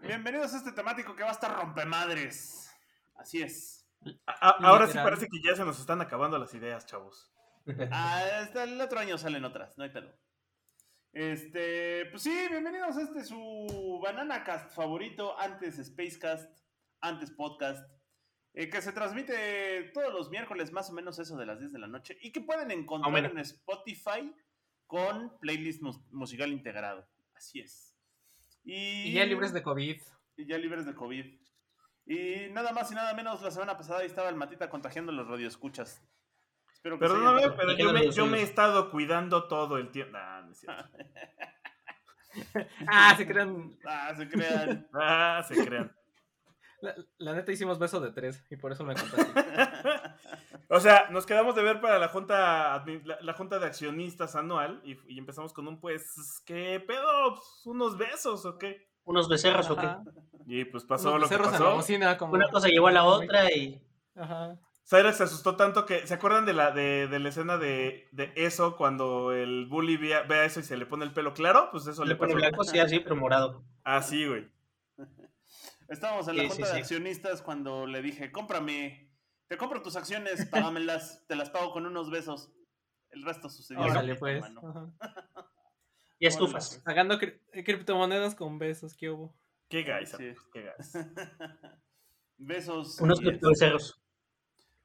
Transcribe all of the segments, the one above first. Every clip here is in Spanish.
Bienvenidos a este temático que va a estar rompemadres. Así es. A- ahora sí parece que ya se nos están acabando las ideas, chavos. Ah, hasta el otro año salen otras, no hay pedo. Este, pues sí, bienvenidos a este su Banana Cast favorito, antes Spacecast, antes Podcast, eh, que se transmite todos los miércoles más o menos eso de las 10 de la noche y que pueden encontrar en Spotify con playlist mus- musical integrado. Así es. Y, Y ya libres de COVID. y ya libres de COVID. Y nada más y nada menos, la semana pasada ahí estaba el Matita contagiando los radioescuchas. Espero que se Perdóname, hayan- pero yo me, yo me he estado cuidando todo el tiempo. Nah, no es cierto. Ah, se crean. Ah, se crean. Ah, se crean. La, la neta hicimos beso de tres y por eso me contaste. O sea, nos quedamos de ver para la junta, la, la junta de accionistas anual y, y empezamos con un pues, ¿qué pedo? ¿Unos besos o qué? unos becerros o qué. Y pues pasó Unos lo que becerros en la pasó. bocina, como- Una cosa llevó a la otra y Ajá. Cyrax se asustó tanto que. ¿Se acuerdan de la, de, de la escena de, de eso cuando el bully vea, vea eso y se le pone el pelo claro? Pues eso le, le pone pasó. blanco, sí, así, pero morado. Así, güey. Estábamos en la Sí, junta sí, de sí. accionistas cuando le dije, cómprame, te compro tus acciones, págamelas, te las pago con unos besos. El resto sucedió. Órale, pues. Y estufas. Sacando cri- criptomonedas con besos, ¿qué hubo? Qué guys, Sí. qué guys. Besos. Unos y este, becerros.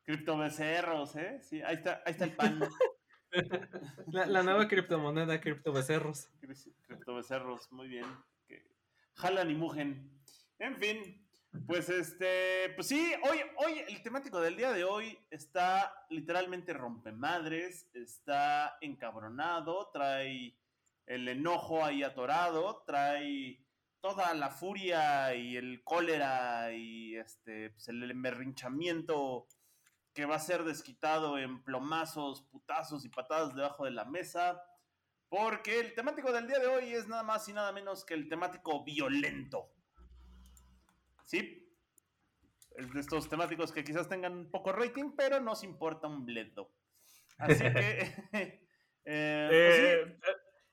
criptobecerros, ¿eh? Sí, ahí está, ahí está el pan. La, la nueva criptomoneda, criptobecerros. Criptobecerros, muy bien. Que jalan y mugen. En fin, pues este, pues sí, hoy, hoy el temático del día de hoy está literalmente rompemadres, está encabronado, trae el enojo ahí atorado, trae toda la furia y el cólera y este, pues el emberrinchamiento que va a ser desquitado en plomazos, putazos y patadas debajo de la mesa. Porque el temático del día de hoy es nada más y nada menos que el temático violento. ¿Sí? Es de estos temáticos que quizás tengan poco rating, pero nos importa un bledo. Así que. eh, pues sí, Eh, eh,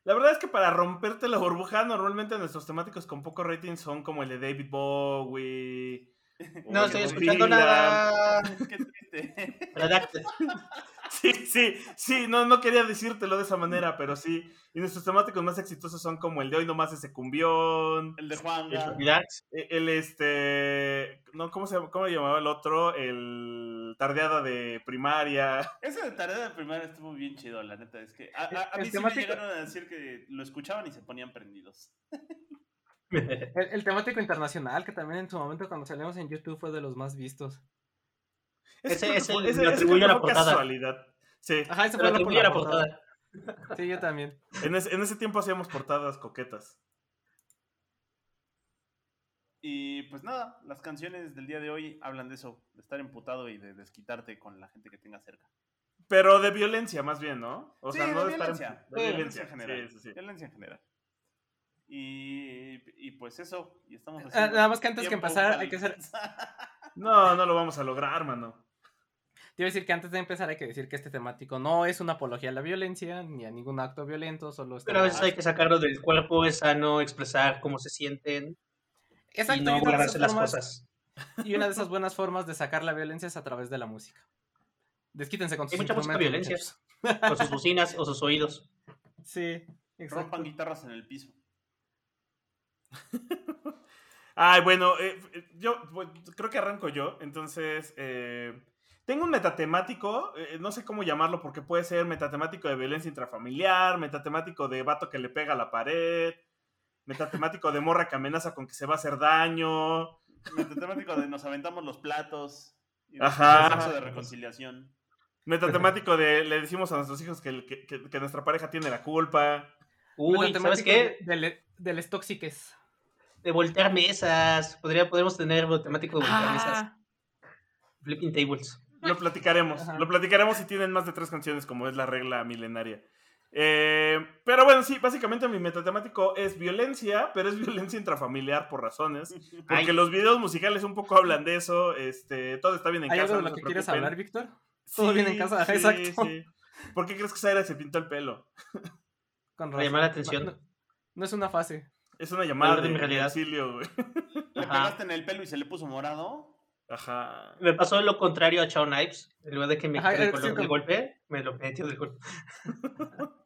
la verdad es que para romperte la burbuja, normalmente nuestros temáticos con poco rating son como el de David Bowie. No estoy escuchando Dylan. nada. qué triste. Sí, sí, sí, no, no quería decírtelo de esa manera, pero sí. Y nuestros temáticos más exitosos son como el de hoy nomás ese cumbión. El de Juan. E- El este. No, ¿cómo se cómo llamaba el otro? El tardeada de primaria. Ese de tarea de primaria estuvo bien chido, la neta. Es que a, a- mí sí temático- me llegaron a decir que lo escuchaban y se ponían prendidos. El, el temático internacional, que también en su momento cuando salimos en YouTube fue de los más vistos. Ese- ese ese- ese que la portada. casualidad. Sí, Ajá, lo fue la, atribuye a la portada. portada. Sí, yo también. en ese, en ese tiempo hacíamos portadas coquetas. Y pues nada, las canciones del día de hoy hablan de eso, de estar emputado y de desquitarte con la gente que tenga cerca. Pero de violencia, más bien, ¿no? O Sí, sea, no de de estar en- violencia, de de violencia en general. Sí. Violencia en general. Y, y pues eso, y estamos Ah, haciendo nada más que antes que para hay que hacer... No, no lo vamos a lograr, mano. A decir que antes de empezar hay que decir que este temático no es una apología a la violencia ni a ningún acto violento, solo es... Pero a veces hay que sacarlo del cuerpo, es sano expresar cómo se sienten Exacto, y no y una, de guardarse esas las formas, cosas. y una de esas buenas formas de sacar la violencia es a través de la música. Desquítense con sus Hay mucha música violencia. Con sus bocinas o sus oídos. Sí, exacto. Rompan guitarras en el piso. Ay, bueno, eh, eh, yo bueno, creo que arranco yo. Entonces, eh, tengo un metatemático, eh, no sé cómo llamarlo, porque puede ser metatemático de violencia intrafamiliar, metatemático de vato que le pega a la pared, metatemático de morra que amenaza con que se va a hacer daño. Metatemático de nos aventamos los platos. Y de Ajá. proceso de reconciliación. Metatemático de le decimos a nuestros hijos que, nuestra pareja tiene la culpa. Uy, ¿sabes qué? de- Del, del Stoxiques. De voltear mesas. Podría, podemos tener temático de voltear mesas. Ah, Flipping tables. Lo platicaremos. Ajá. Lo platicaremos si tienen más de tres canciones, como es la regla milenaria. Eh, pero bueno, sí, básicamente mi metatemático es violencia, pero es violencia intrafamiliar por razones. Porque Ay. los videos musicales un poco hablan de eso. Este, todo está bien en ¿Hay casa. algo de lo que quieres hablar, Víctor? ¿Todo bien en casa? Sí, Exacto. sí. ¿Por qué crees que Zaira se pintó el pelo? Con Para llamar la atención. No, no es una fase. Es una llamada de de, mi realidad. auxilio, güey. ¿Le pegaste en el pelo y se le puso morado? Ajá. Me pasó lo contrario a Chao Knives. En lugar de que me Ajá, el eh, color sí, golpe, me lo metió del golpe.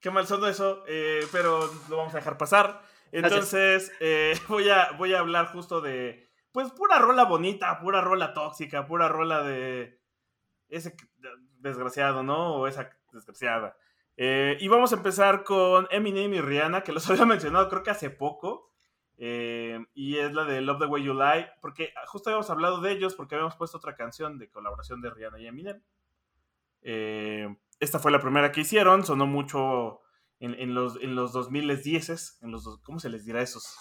Qué mal sonó eso, eh, pero lo vamos a dejar pasar. Entonces, eh, voy, a, voy a hablar justo de, pues, pura rola bonita, pura rola tóxica, pura rola de ese desgraciado, ¿no? O esa desgraciada. Eh, y vamos a empezar con Eminem y Rihanna, que los había mencionado creo que hace poco. Eh, y es la de Love the Way You Lie, porque justo habíamos hablado de ellos porque habíamos puesto otra canción de colaboración de Rihanna y Eminem. Eh, esta fue la primera que hicieron, sonó mucho en, en los, en los 2010, en los, ¿cómo se les dirá esos?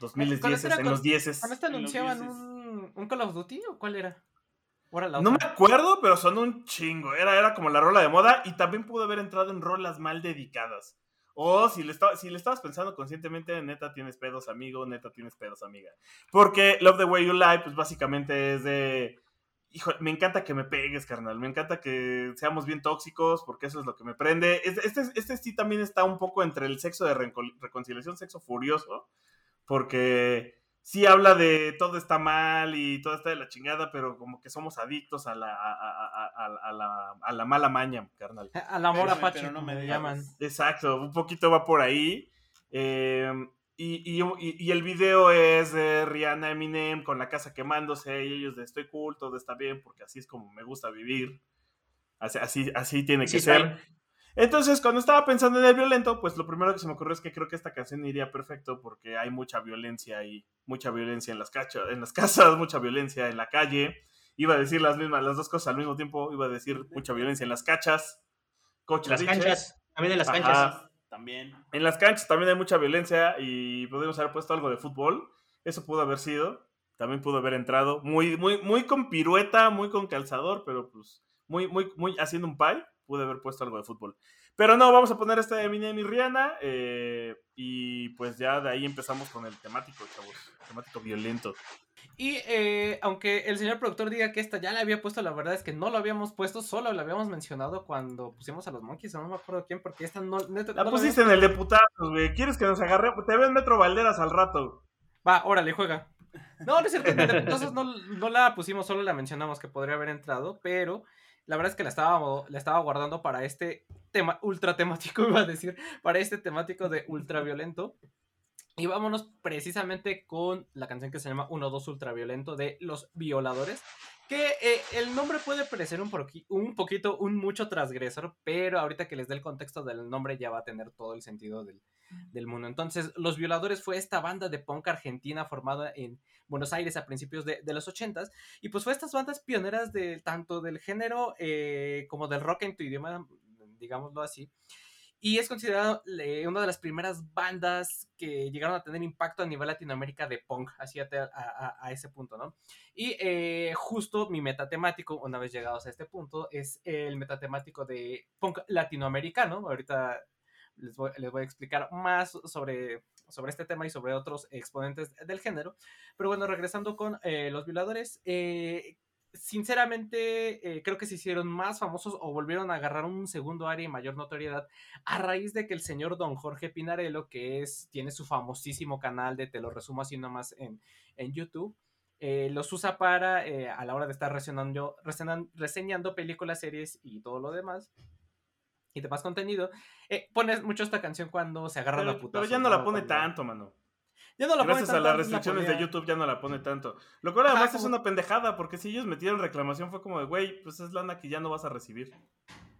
2010, ¿Cuál era en con- los 10. ¿Con esta anunciaban un, un Call of Duty o cuál era? ¿O era la No me acuerdo, pero sonó un chingo. Era, era como la rola de moda y también pudo haber entrado en rolas mal dedicadas. O si le, estabas pensando conscientemente, neta tienes pedos, amigo, neta tienes pedos, amiga. Porque Love the Way You Lie, pues básicamente es de. Hijo, me encanta que me pegues, carnal. Me encanta que seamos bien tóxicos, porque eso es lo que me prende. Este, este, este sí también está un poco entre el sexo de reconciliación, sexo furioso. Porque sí habla de todo está mal y todo está de la chingada, pero como que somos adictos a la, a, a- a- a- a la, a la mala maña, carnal. Al amor apache, pero no me llaman. Exacto, un poquito va por ahí. Eh, y, y- y- y el video es de Rihanna Eminem con la casa quemándose y ellos de estoy cool, todo está bien, porque así es como me gusta vivir. Así, así, así tiene Sí, que ser. está. Entonces, cuando estaba pensando en el violento, pues lo primero que se me ocurrió es que creo que esta canción iría perfecto porque hay mucha violencia ahí, mucha violencia en las, cacha- en las casas, mucha violencia en la calle. Iba a decir las mismas, las dos cosas al mismo tiempo. Iba a decir mucha violencia en las cachas, coches, Las diches. canchas. También en las Ajá. canchas. También. En las canchas también hay mucha violencia y podríamos haber puesto algo de fútbol. Eso pudo haber sido. También pudo haber entrado. Muy, muy, muy con pirueta, muy con calzador, pero pues muy, muy, muy haciendo un pie. Pude haber puesto algo de fútbol. Pero no, vamos a poner este de Eminem y Rihanna. eh, y pues ya de ahí empezamos con el temático, chavos. Temático violento. Y eh, aunque el señor productor diga que esta ya la había puesto, la verdad es que no lo habíamos puesto, solo la habíamos mencionado cuando pusimos a los monkeys, no me acuerdo quién, porque esta no... La no pusiste en el de putazos, güey. ¿Quieres que nos agarre? Te ven Metro Valderas al rato. Va, órale, juega. No, no es cierto, putazos no, no la pusimos, solo la mencionamos que podría haber entrado, pero la verdad es que la estaba, estaba guardando para este tema ultra temático, iba a decir, para este temático de ultra violento. Y vámonos precisamente con la canción que se llama 1-2 Ultraviolento de Los Violadores. Que eh, el nombre puede parecer un, un poquito, un mucho transgresor, pero ahorita que les dé el contexto del nombre ya va a tener todo el sentido del, del mundo. Entonces, Los Violadores fue esta banda de punk argentina formada en Buenos Aires a principios de, de los 80s. Y pues fue estas bandas pioneras de tanto del género eh, como del rock en tu idioma, digámoslo así. Y es considerado eh, una de las primeras bandas que llegaron a tener impacto a nivel Latinoamérica de punk, así a- a- a ese punto, ¿no? Y eh, justo mi metatemático, una vez llegados a este punto, es el metatemático de punk latinoamericano. Ahorita les voy, a explicar más sobre, sobre este tema y sobre otros exponentes del género. Pero bueno, regresando con eh, los violadores, eh, sinceramente eh, creo que se hicieron más famosos o volvieron a agarrar un segundo área y mayor notoriedad a raíz de que el señor don Jorge Pinarello, que es, tiene su famosísimo canal de Te lo resumo así nomás en, en YouTube, los usa para, a la hora de estar reseñando, reseñan- reseñando películas, series y todo lo demás, y demás contenido, eh, pone mucho esta canción cuando se agarra la puta. pero ya no la pone tanto, mano. Ya no la pone Gracias a las la restricciones de. YouTube ya no la pone tanto. Lo cual Ajá, además es una pendejada, porque si ellos metieron reclamación fue como de, güey, pues es lana que ya no vas a recibir.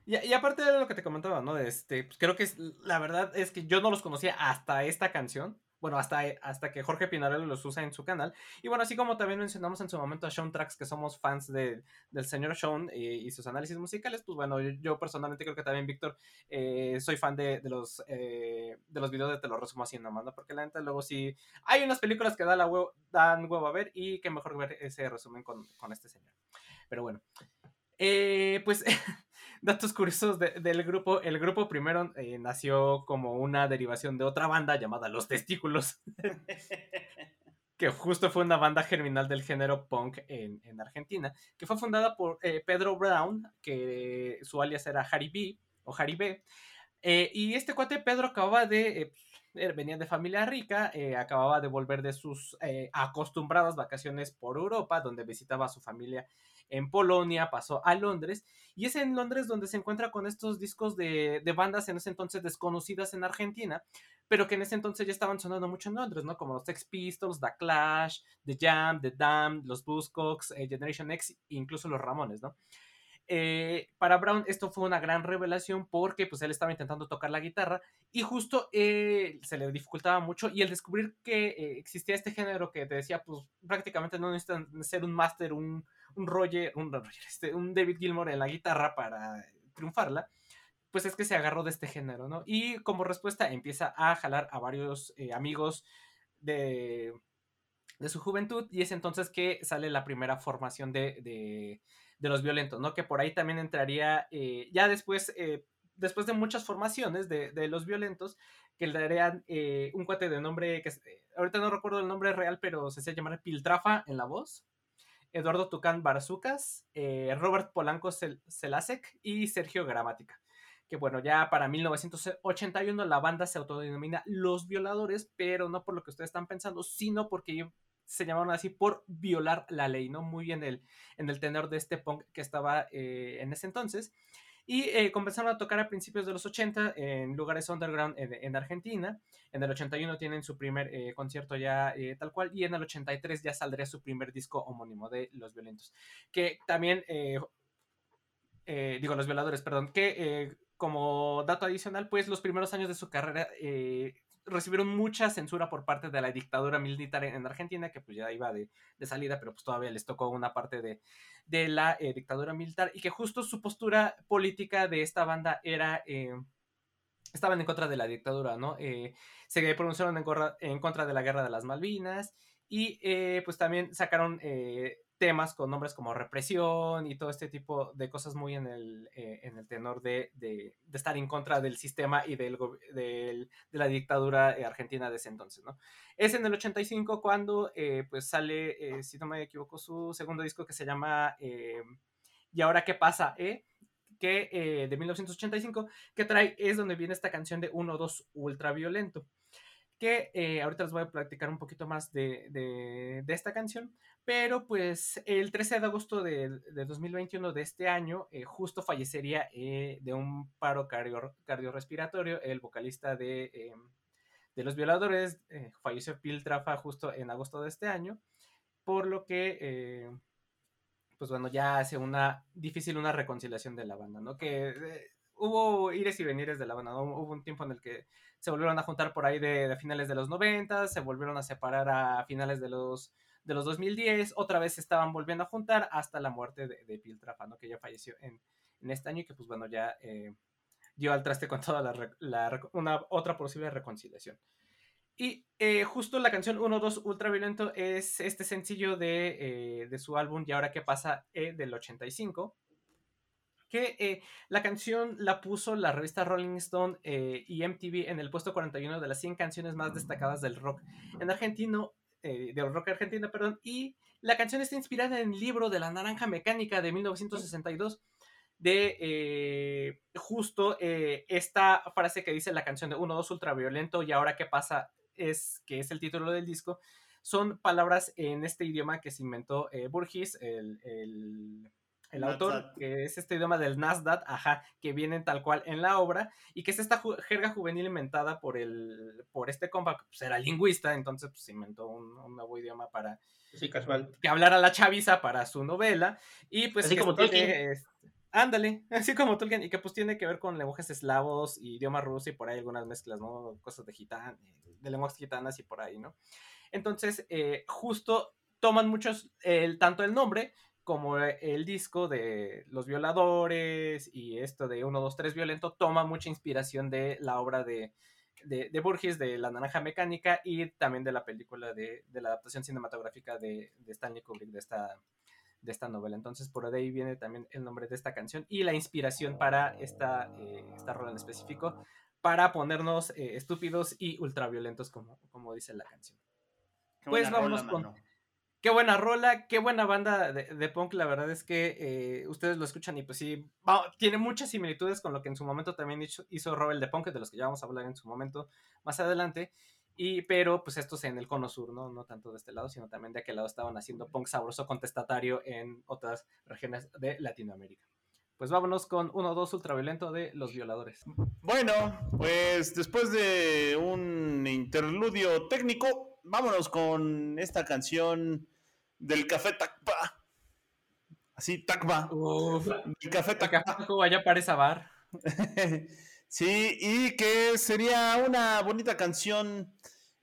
Y, y aparte de lo que te comentaba, ¿no? Este, pues creo que es, la verdad es que yo no los conocía hasta esta canción. Bueno, hasta, hasta que Jorge Pinarello los usa en su canal. Y bueno, así como también mencionamos en su momento a Sean Tracks, que somos fans de, del señor Sean eh, y sus análisis musicales, pues bueno, yo, personalmente creo que también, Víctor, eh, soy fan de, de los, eh, de los videos de Te lo resumo así nomás, ¿no? Porque la neta luego sí, hay unas películas que da huevo, dan huevo a ver y que mejor ver ese resumen con, con este señor. Pero bueno, eh, pues datos curiosos de- del grupo. El grupo primero eh, nació como una derivación de otra banda llamada Los Testículos, que justo fue una banda germinal del género punk en, en Argentina, que fue fundada por eh, Pedro Brown, que su alias era Harry B o Harry B. Eh, y este cuate Pedro acababa de, eh, eh, venía de familia rica, acababa de volver de sus acostumbradas vacaciones por Europa, donde visitaba a su familia en Polonia, pasó a Londres, y es en Londres donde se encuentra con estos discos de, de bandas en ese entonces desconocidas en Argentina, pero que en ese entonces ya estaban sonando mucho en Londres, ¿no? Como los Sex Pistols, The Clash, The Jam, The Damned, los Buzzcocks, eh, Generation X, incluso los Ramones, ¿no? Eh, para Brown esto fue una gran revelación porque pues él estaba intentando tocar la guitarra y justo eh, se le dificultaba mucho y el descubrir que existía este género que te decía pues prácticamente no necesitan ser un máster, un, un Roger, un, Roger, este, un David Gilmour en la guitarra para triunfarla, pues es que se agarró de este género, ¿no? Y como respuesta empieza a jalar a varios eh, amigos de, de su juventud y es entonces que sale la primera formación de, de, de los violentos, ¿no? Que por ahí también entraría, eh, ya después, eh, después de muchas formaciones de, de los violentos, que le darían un cuate de nombre, que ahorita no recuerdo el nombre real, pero se hacía llamar Piltrafa en la voz, Eduardo Tucán Barzucas, eh, Robert Polanco Cel- Celasek y Sergio Gramática. Que bueno, ya para 1981 la banda se autodenomina Los Violadores, pero no por lo que ustedes están pensando, sino porque se llamaron así por violar la ley, ¿no? Muy en el, en el tenor de este punk que estaba eh, en ese entonces. Y eh, comenzaron a tocar a principios de los 80 en lugares underground en, en Argentina. En el 81 tienen su primer eh, concierto ya eh, tal cual. Y en el 83 ya saldría su primer disco homónimo de Los Violentos. Que también, digo, Los Violadores, perdón, que como dato adicional, pues los primeros años de su carrera recibieron mucha censura por parte de la dictadura militar en, en Argentina, que pues ya iba de, de salida, pero pues todavía les tocó una parte de, de la eh, dictadura militar y que justo su postura política de esta banda era... eh, estaban en contra de la dictadura, ¿no? Eh, se pronunciaron en, en contra de la guerra de las Malvinas y eh, pues también sacaron temas con nombres como represión y todo este tipo de cosas muy en el, eh, en el tenor de, de- de estar en contra del sistema y del, del- de la dictadura eh, argentina de ese entonces, ¿no? Es en el 85 cuando eh, pues sale, eh, si no me equivoco, su segundo disco que se llama eh, ¿Y ahora qué pasa? Eh? que eh, de 1985 que trae es donde viene esta canción de 1-2 ultra violento que eh, ahorita les voy a platicar un poquito más de, de- de esta canción, pero pues el 13 de agosto de, de 2021 de este año, eh, justo fallecería eh, de un paro cardio- cardiorrespiratorio el vocalista de, eh, de Los Violadores, falleció Phil Trafa justo en agosto de este año, por lo que... pues bueno, ya hace una difícil una reconciliación de la banda, ¿no? Que hubo ires y venires de la banda, ¿no? Hubo un tiempo en el que se volvieron a juntar por ahí de, de finales de los 90, se volvieron a separar a finales de los, de los 2010, otra vez se estaban volviendo a juntar hasta la muerte de, de Phil Trafa, ¿no? Que ya falleció en, este año y que pues bueno, ya eh, dio al traste con toda una otra posible reconciliación. Y eh, justo la canción 1-2 Ultraviolento es este sencillo de, eh, de su álbum Y ahora qué pasa eh, del 85. Que eh, la canción la puso la revista Rolling Stone y MTV en el puesto 41 de las 100 canciones más destacadas del rock en argentino, eh, del rock argentino, perdón. Y la canción está inspirada en el libro de la Naranja Mecánica de 1962 de eh, justo eh, esta frase que dice la canción de 1-2 ultraviolento y ahora qué pasa es que es el título del disco son palabras en este idioma que se inventó eh, Burgess, el, el, el autor, Nasdaq. que es este idioma del Nasdaq, ajá, que vienen tal cual en la obra y que es esta ju- jerga juvenil inventada por el por este compa, que pues era lingüista, entonces pues inventó un, un nuevo idioma para Sí, casual. que hablara la chaviza para su novela y pues Así como tiene, Tolkien. este, Ándale, así como Tolkien, y que pues tiene que ver con lenguajes eslavos y idioma ruso y por ahí algunas mezclas, ¿no? Cosas de gitan, de lenguas gitanas y por ahí, ¿no? Entonces, eh, justo toman muchos, el, tanto el nombre como el disco de Los Violadores y esto de 1, 2, 3 Violento, toma mucha inspiración de la obra de, de, de Burgess, de La Naranja Mecánica y también de la película de, de la adaptación cinematográfica de, de Stanley Kubrick de esta, de esta novela. Entonces, por ahí viene también el nombre de esta canción y la inspiración para esta, eh, esta rola en específico, para ponernos eh, estúpidos y ultraviolentos, como, como dice la canción. Qué Pues vámonos rola, con- mano. Qué buena rola, qué buena banda de, de punk. La verdad es que eh, ustedes lo escuchan y pues sí, va- tiene muchas similitudes con lo que en su momento también hizo, hizo Robert de Punk, de los que ya vamos a hablar en su momento más adelante. Y, pero pues estos en el cono sur, ¿no? No tanto de este lado, sino también de aquel lado estaban haciendo punk sabroso contestatario en otras regiones de Latinoamérica. Pues vámonos con 1-2 ultraviolento de los violadores. Bueno, pues después de un interludio técnico, vámonos con esta canción del Café Tacpa. Así, Tacpa. Uf, El Café Tacpa. allá parece bar. sí, y que sería una bonita canción.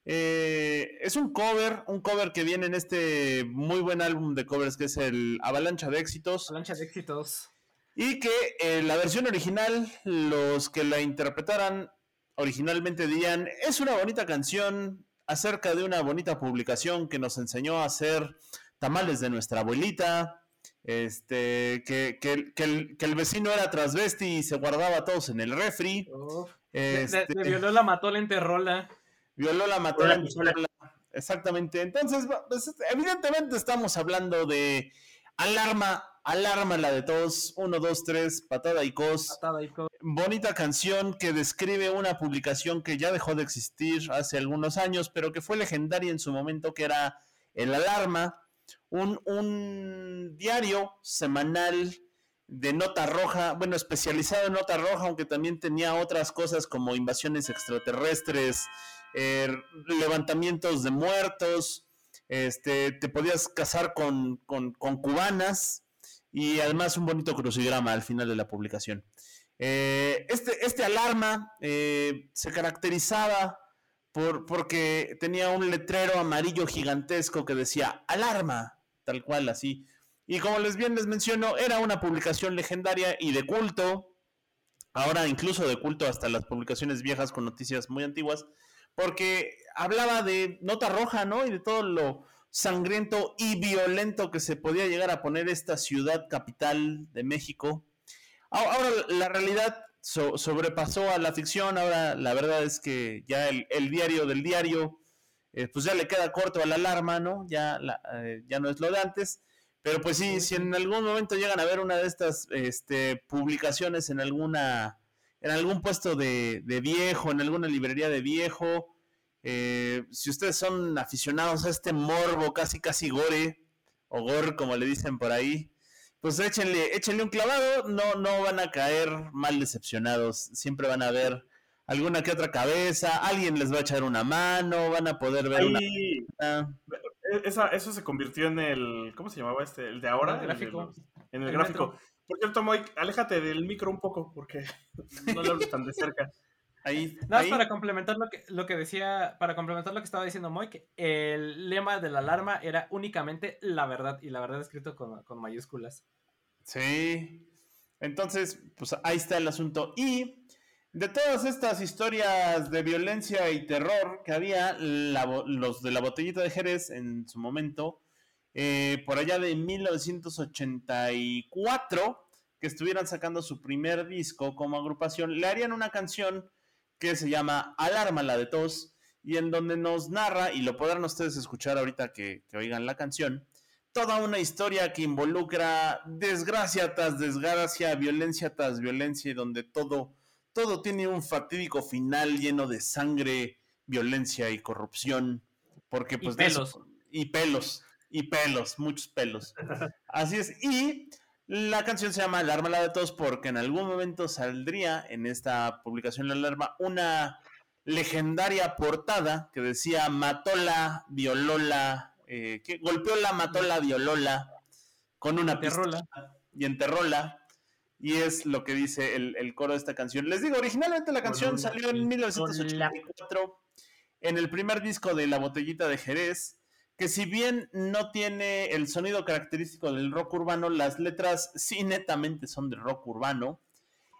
eh, es un cover, un cover que viene en este muy buen álbum de covers que es el Avalancha de Éxitos. Avalancha de éxitos. Y que eh, la versión original, los que la interpretaran originalmente dirían, es una bonita canción acerca de una bonita publicación que nos enseñó a hacer tamales de nuestra abuelita, este, que, que- que el, que el vecino era transvesti y se guardaba a todos en el refri. De- este, de violó la mató la enterrola. Violó la mató la pistola. Exactamente. Entonces, pues, evidentemente estamos hablando de alarma, alarma la de todos, uno, dos, tres, patada y cos. Patada y co- Bonita canción que describe una publicación que ya dejó de existir hace algunos años, pero que fue legendaria en su momento, que era El Alarma, un, un diario semanal de nota roja, bueno, especializado en nota roja, aunque también tenía otras cosas como invasiones extraterrestres, eh, levantamientos de muertos, este, te podías casar con, con- con cubanas y además un bonito crucigrama al final de la publicación. Eh, este, este alarma eh, se caracterizaba por, porque tenía un letrero amarillo gigantesco que decía alarma, tal cual así. Y como les bien les menciono, era una publicación legendaria y de culto, ahora incluso de culto hasta las publicaciones viejas con noticias muy antiguas, porque hablaba de nota roja, ¿no? Y de todo lo sangriento y violento que se podía llegar a poner esta ciudad capital de México. Ahora la realidad so- sobrepasó a la ficción, ahora la verdad es que ya el diario del diario, eh, pues ya le queda corto a la alarma, ¿no? Ya, la- eh, ya no es lo de antes. Pero pues sí, si en algún momento llegan a ver una de estas este, publicaciones en alguna, en algún puesto de, de viejo, en alguna librería de viejo, eh, si ustedes son aficionados a este morbo casi casi gore, o gore como le dicen por ahí, pues échenle, échenle un clavado, no, no van a caer mal decepcionados, siempre van a ver alguna que otra cabeza, alguien les va a echar una mano, van a poder ver una... Ahí, e- esa- eso se convirtió en el. ¿Cómo se llamaba este? El de ahora. El gráfico. En el, El gráfico. metro. Por cierto, Moy, aléjate del micro un poco porque no lo hables tan de cerca. Ahí, Nada más ahí. para complementar lo que, lo que decía, para complementar lo que estaba diciendo que el lema de la alarma era únicamente la verdad, y la verdad escrito con, con mayúsculas. Sí. Entonces, pues ahí está el asunto. Y de todas estas historias de violencia y terror que había, la los de la botellita de Jerez en su momento, eh, por allá de 1984, que estuvieran sacando su primer disco como agrupación, le harían una canción que se llama Alarma la de tos, y en donde nos narra, y lo podrán ustedes escuchar ahorita que, que oigan la canción, toda una historia que involucra desgracia tras desgracia, violencia tras violencia, y donde todo, todo tiene un fatídico final lleno de sangre, violencia y corrupción. Porque, pues, eso- pelos. y pelos. Y pelos, muchos pelos. Así es. Y la canción se llama Alarma la de todos porque en algún momento saldría en esta publicación La Alarma una legendaria portada que decía Matola, violóla, eh, que golpeóla, matóla, violóla con una pistola y enterróla. Y es lo que dice el, el coro de esta canción. Les digo, originalmente la canción salió en 1984 en el primer disco de La Botellita de Jerez, que si bien no tiene el sonido característico del rock urbano, las letras sí netamente son de rock urbano.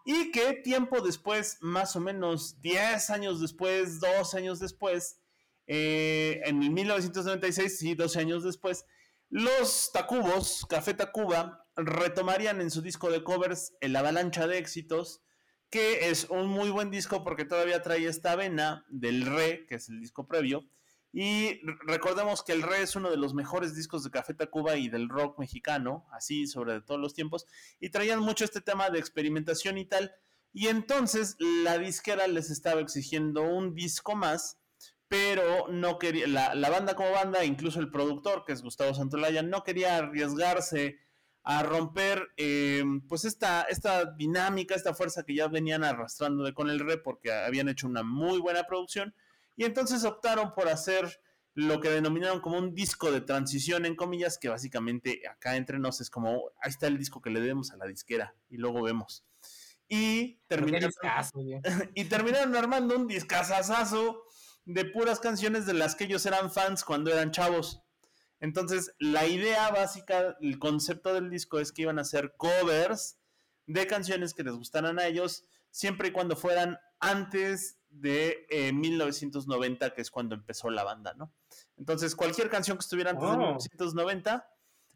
Y que tiempo después, más o menos 10 años después, 12 años después, eh, en 1996, sí, 12 años después, los Tacubos, Café Tacuba, retomarían en su disco de covers El Avalancha de Éxitos, que es un muy buen disco porque todavía trae esta vena del Re, que es el disco previo. Y re- recordemos que el Re es uno de los mejores discos de Café Tacuba y del rock mexicano, así sobre todos los tiempos, y traían mucho este tema de experimentación y tal. Y entonces la disquera les estaba exigiendo un disco más, pero no quería, la, la banda como banda, incluso el productor, que es Gustavo Santolaya, no quería arriesgarse a romper eh, pues esta, esta dinámica, esta fuerza que ya venían arrastrando de con el re porque habían hecho una muy buena producción y entonces optaron por hacer lo que denominaron como un disco de transición en comillas que básicamente acá entre nos es como ahí está el disco que le debemos a la disquera y luego vemos y terminaron, discazo, y terminaron armando un discazazazo de puras canciones de las que ellos eran fans cuando eran chavos. Entonces, la idea básica, el concepto del disco es que iban a hacer covers de canciones que les gustaran a ellos, siempre y cuando fueran antes de eh, 1990, que es cuando empezó la banda, ¿no? Entonces, cualquier canción que estuviera antes de Oh. 1990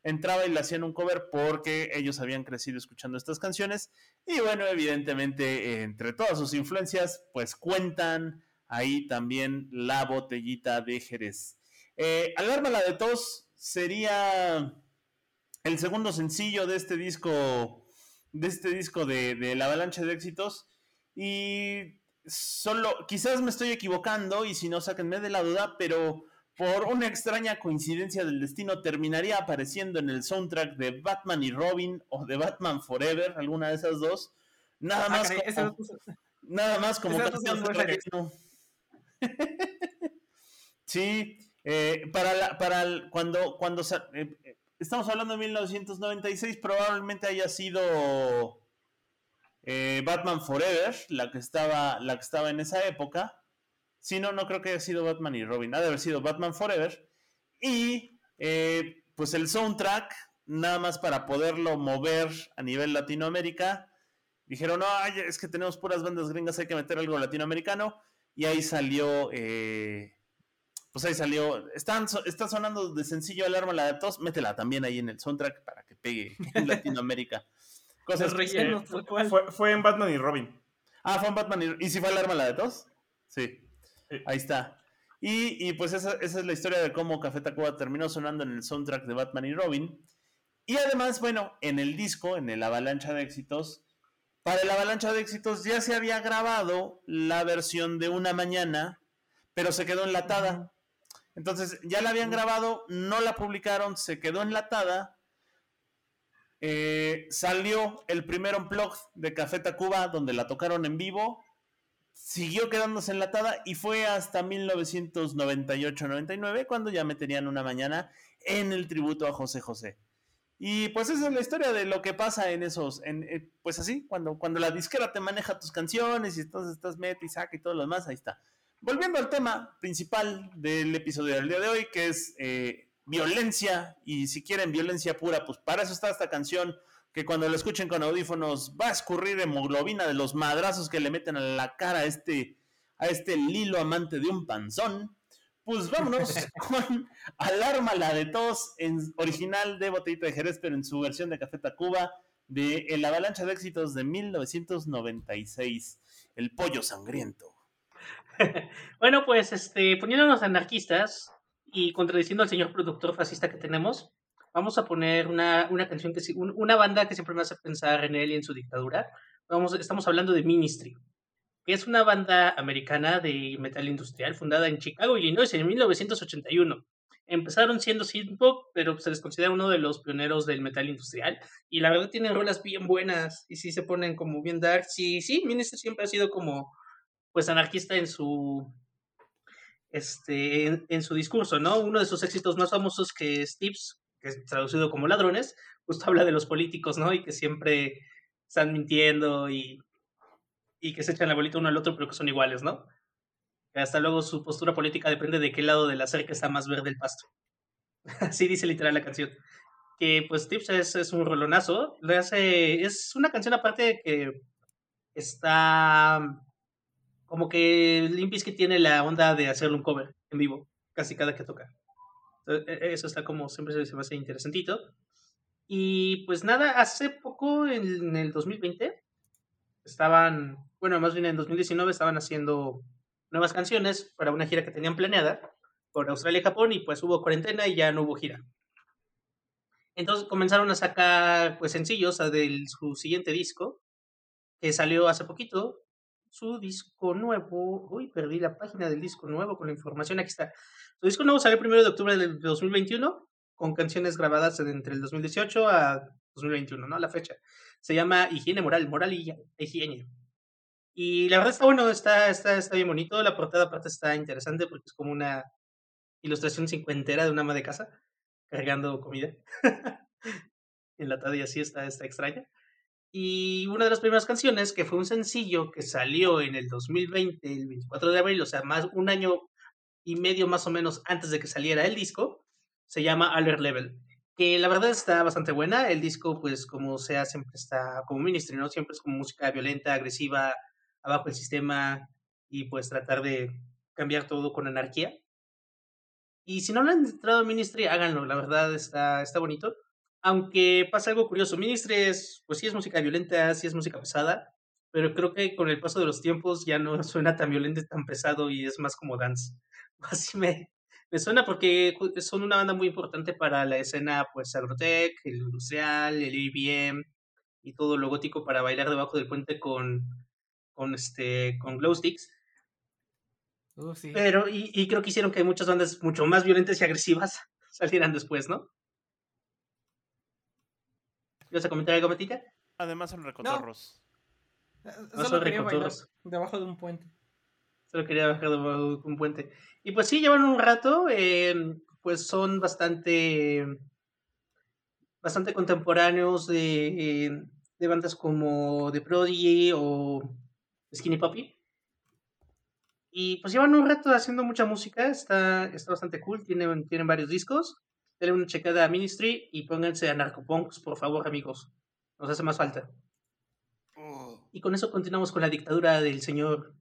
entraba y le hacían un cover porque ellos habían crecido escuchando estas canciones. Y bueno, evidentemente, eh, entre todas sus influencias, pues cuentan ahí también la botellita de Jerez. Eh, Alarma la de tos sería el segundo sencillo de este disco, de este disco de, de la avalancha de éxitos. Y solo, quizás me estoy equivocando y si no, sáquenme de la duda, pero por una extraña coincidencia del destino terminaría apareciendo en el soundtrack de Batman y Robin o de Batman Forever, alguna de esas dos. Nada Ah, más caray, como- Nada más como canción los de relleno. sí, eh, para, la- cuando, cuando eh, eh, estamos hablando de 1996, probablemente haya sido Batman Forever, la que estaba, la que estaba en esa época. Si no, no creo que haya sido Batman y Robin, ha de haber sido Batman Forever. Y pues el soundtrack, nada más para poderlo mover a nivel Latinoamérica, dijeron, no, es que tenemos puras bandas gringas, hay que meter algo latinoamericano. Y ahí salió, pues ahí salió, están, está sonando de sencillo Alarma la de tos, métela también ahí en el soundtrack para que pegue en Latinoamérica. Cosas El que- relleno, Eh, fue, fue en Batman y Robin. Ah, fue en Batman y, ¿y si fue Alarma la de tos? Sí. Sí. Ahí está. Y, y pues esa, esa es la historia de cómo Café Tacuba terminó sonando en el soundtrack de Batman y Robin. Y además, bueno, en el disco, en el Avalancha de Éxitos, para el Avalancha de Éxitos ya se había grabado la versión de una mañana, pero se quedó enlatada. Entonces, ya la habían grabado, no la publicaron, se quedó enlatada. Eh, salió el primer unplugged de Café Tacuba, donde la tocaron en vivo. Siguió quedándose enlatada y fue hasta 1998-99 cuando ya meterían una mañana en el tributo a José José. Y pues esa es la historia de lo que pasa en esos, en, eh, pues así, cuando, cuando la disquera te maneja tus canciones y entonces estás meta y saca y todo lo demás, ahí está. Volviendo al tema principal del episodio del día de hoy, que es eh, violencia, y si quieren violencia pura, pues para eso está esta canción, que cuando la escuchen con audífonos va a escurrir hemoglobina de los madrazos que le meten a la cara a este, a este lilo amante de un panzón. Pues vámonos con Alarma la de tos, en original de Botellita de Jerez, pero en su versión de Café Tacuba, de El Avalancha de Éxitos de 1996, El Pollo Sangriento. Bueno, pues este, poniéndonos anarquistas y contradiciendo al señor productor fascista que tenemos, vamos a poner una, una canción que un- una banda que siempre me hace pensar en él y en su dictadura. Vamos, estamos hablando de Ministry, que es una banda americana de metal industrial fundada en Chicago, Illinois, en 1981. Empezaron siendo synth pop, pero se les considera uno de los pioneros del metal industrial. Y la verdad tienen rolas bien buenas y sí se ponen como bien dark. Sí, sí, Ministry siempre ha sido como pues anarquista en su este en, su discurso, ¿no? Uno de sus éxitos más famosos que es Tips, que es traducido como ladrones, justo habla de los políticos, ¿no? Y que siempre están mintiendo y, y que se echan la bolita uno al otro, pero que son iguales, ¿no? Hasta luego su postura política depende de qué lado de la cerca está más verde el pasto. Así dice literal la canción. Que pues Tips es, un rolonazo. Le hace, es una canción aparte que está como que Limp que tiene la onda de hacerle un cover en vivo, casi cada que toca. Entonces, e- Eso está como siempre se me hace interesantito. Y pues nada, hace poco, en el 2020, estaban, bueno, más bien en 2019 estaban haciendo nuevas canciones para una gira que tenían planeada por Australia y Japón y pues hubo cuarentena y ya no hubo gira. Entonces comenzaron a sacar pues sencillos a del, su siguiente disco que salió hace poquito. Su disco nuevo, uy, perdí la página del disco nuevo con la información, aquí está. Su disco nuevo salió 1 de octubre del 2021 con canciones grabadas en- entre el 2018 a 2021, ¿no? La fecha. Se llama Higiene Moral, Moral y Higiene. Y la verdad está bueno, está, está, está bien bonito. La portada aparte está interesante porque es como una ilustración cincuentera de una ama de casa cargando comida. Enlatada y así está, está extraña. Y una de las primeras canciones, que fue un sencillo que salió en el 2020, el 24 de abril, o sea, más un año y medio más o menos antes de que saliera el disco, se llama Alert Level. Que la verdad está bastante buena. El disco, pues, como sea, siempre está como ministry, ¿no? Siempre es como música violenta, agresiva, abajo el sistema y pues tratar de cambiar todo con anarquía. Y si no lo han entrado a Ministry, háganlo, la verdad está, está bonito. Aunque pasa algo curioso, Ministry es, pues sí es música violenta, sí es música pesada, pero creo que con el paso de los tiempos ya no suena tan violento, y tan pesado y es más como dance. Así me, me suena porque son una banda muy importante para la escena, pues agrotech, el industrial, el IBM y todo lo gótico para bailar debajo del puente con, con, este, con glow sticks. Uh, sí. Pero, y, y creo que hicieron que muchas bandas mucho más violentas y agresivas salieran después, ¿no? ¿Ibas a comentar algo, Matita? Además son recotorros. Eh, No Solo son quería bailar recotorros. debajo de un puente. Solo quería bajar de un puente. Y pues sí, llevan un rato, eh, pues son bastante, bastante contemporáneos de, de bandas como The Prodigy o Skinny Puppy. Y pues llevan un rato haciendo mucha música, está, está bastante cool, tienen, tienen varios discos. Denle una checada a Ministry y pónganse a Narcopunks, por favor, amigos. Nos hace más falta. Y con eso continuamos con la dictadura del señor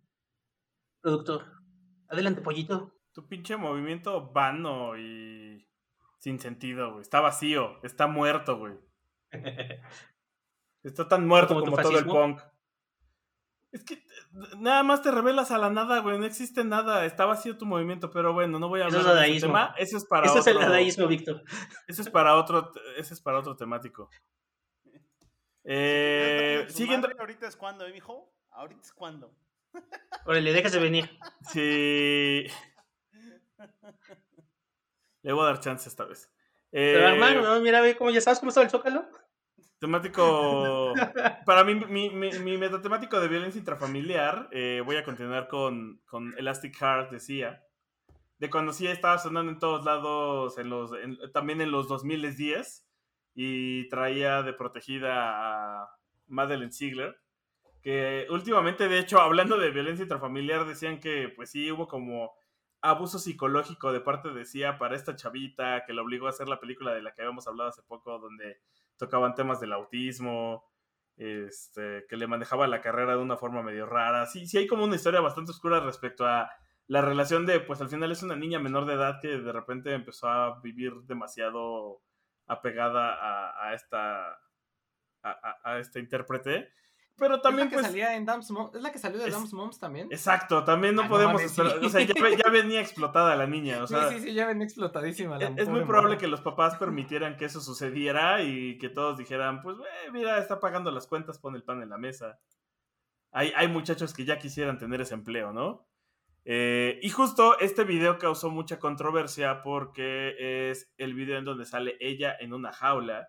productor. Adelante, pollito. Tu pinche movimiento vano y sin sentido, güey. Está vacío, está muerto, güey. Está tan muerto ¿Como como, todo el punk. Es que eh, nada más te revelas a la nada, güey. No existe nada. Está vacío tu movimiento, pero bueno, no voy a Eso hablar es de ese tema. Eso es para Ese es el otro. dadaísmo, Víctor. Eso es para otro. Ese es para otro temático. Eh, siguiendo. madre ahorita es cuando, ¿eh, mijo? Ahorita es cuando. Órale, déjase venir. Sí. Le voy a dar chance esta vez. Pero Eh, hermano, ¿no? mira, ve cómo ya sabes cómo estaba el zócalo. Temático. Para mí, mi, mi, mi metatemático de violencia intrafamiliar, eh, voy a continuar con, con Elastic Heart, decía. De cuando sí estaba sonando en todos lados, en los, también en los 2010, y traía de protegida a Madeleine Ziegler. Que últimamente, de hecho, hablando de violencia intrafamiliar, decían que pues sí hubo como abuso psicológico de parte de CIA para esta chavita que la obligó a hacer la película de la que habíamos hablado hace poco, donde tocaban temas del autismo, este, que le manejaba la carrera de una forma medio rara. Sí, sí hay como una historia bastante oscura respecto a la relación de, pues al final es una niña menor de edad que de repente empezó a vivir demasiado apegada a, esta a, a- a este intérprete. Pero también es la que pues salía en Dams Mom- ¿Es la que salió de Dams Moms también? exacto, también no Ah, no podemos mames, sí. o sea, ya, ve- ya venía explotada la niña, o sea, sí, sí, sí, ya ven explotadísima. la es, es muy probable que los papás permitieran que eso sucediera y que todos dijeran, pues, "Eh, mira, está pagando las cuentas, pone el pan en la mesa. Hay, hay muchachos que ya quisieran tener ese empleo, ¿no? Eh, y justo este video causó mucha controversia porque es el video en donde sale ella en una jaula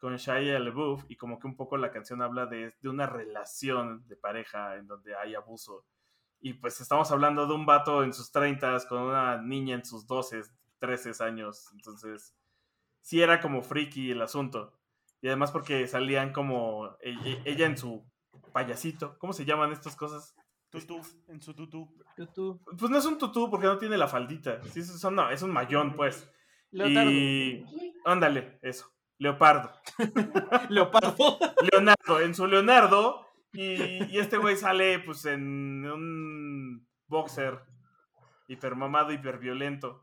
con Shia LaBeouf y como que un poco la canción habla de, de una relación de pareja en donde hay abuso. Y pues estamos hablando de un vato en sus 30 con una niña en sus 12, 13 años. Entonces, sí era como freaky el asunto. Y además porque salían como e- e- ella en su payasito. ¿Cómo se llaman estas cosas? Tutú, en su tutú. Tutú. Pues no es un tutú porque no tiene la faldita. Sí, son- no, es un mayón, pues. Leotardo. Y. Ándale, eso. Leopardo. Leopardo. Leonardo, en su Leonardo. Y, y este güey sale, pues, en un boxer hipermamado, hiperviolento.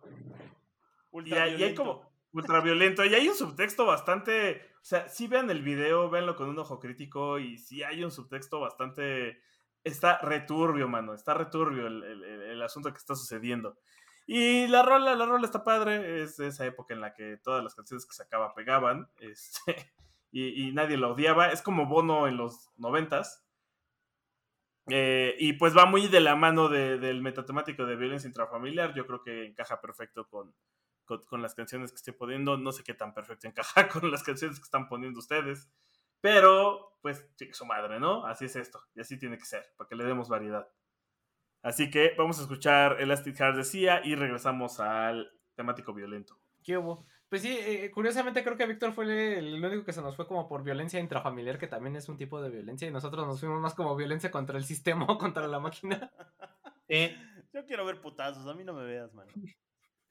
Y hay, y hay como ultraviolento. Y hay un subtexto bastante. O sea, sí vean el video, véanlo con un ojo crítico. Y sí hay un subtexto bastante. Está returbio, mano. Está returbio el, el- el- el asunto que está sucediendo. Y la rola, la rola está padre. Es esa época en la que todas las canciones que sacaba pegaban. Este, y, y nadie la odiaba. Es como Bono en los noventas. Eh, y pues va muy de la mano de- del metatemático de violencia intrafamiliar. Yo creo que encaja perfecto con, con, las canciones que estoy poniendo. No sé qué tan perfecto encaja con las canciones que están poniendo ustedes. Pero, pues, su madre, ¿no? Así es esto. Y así tiene que ser, para que le demos variedad. Así que vamos a escuchar Elastic Heart de Sia y regresamos al temático violento. ¿Qué hubo? Pues sí, eh, curiosamente creo que Víctor fue el, el único que se nos fue como por violencia intrafamiliar, que también es un tipo de violencia, y nosotros nos fuimos más como violencia contra el sistema o contra la máquina. Eh, Yo quiero ver putazos, a mí no me veas, mano.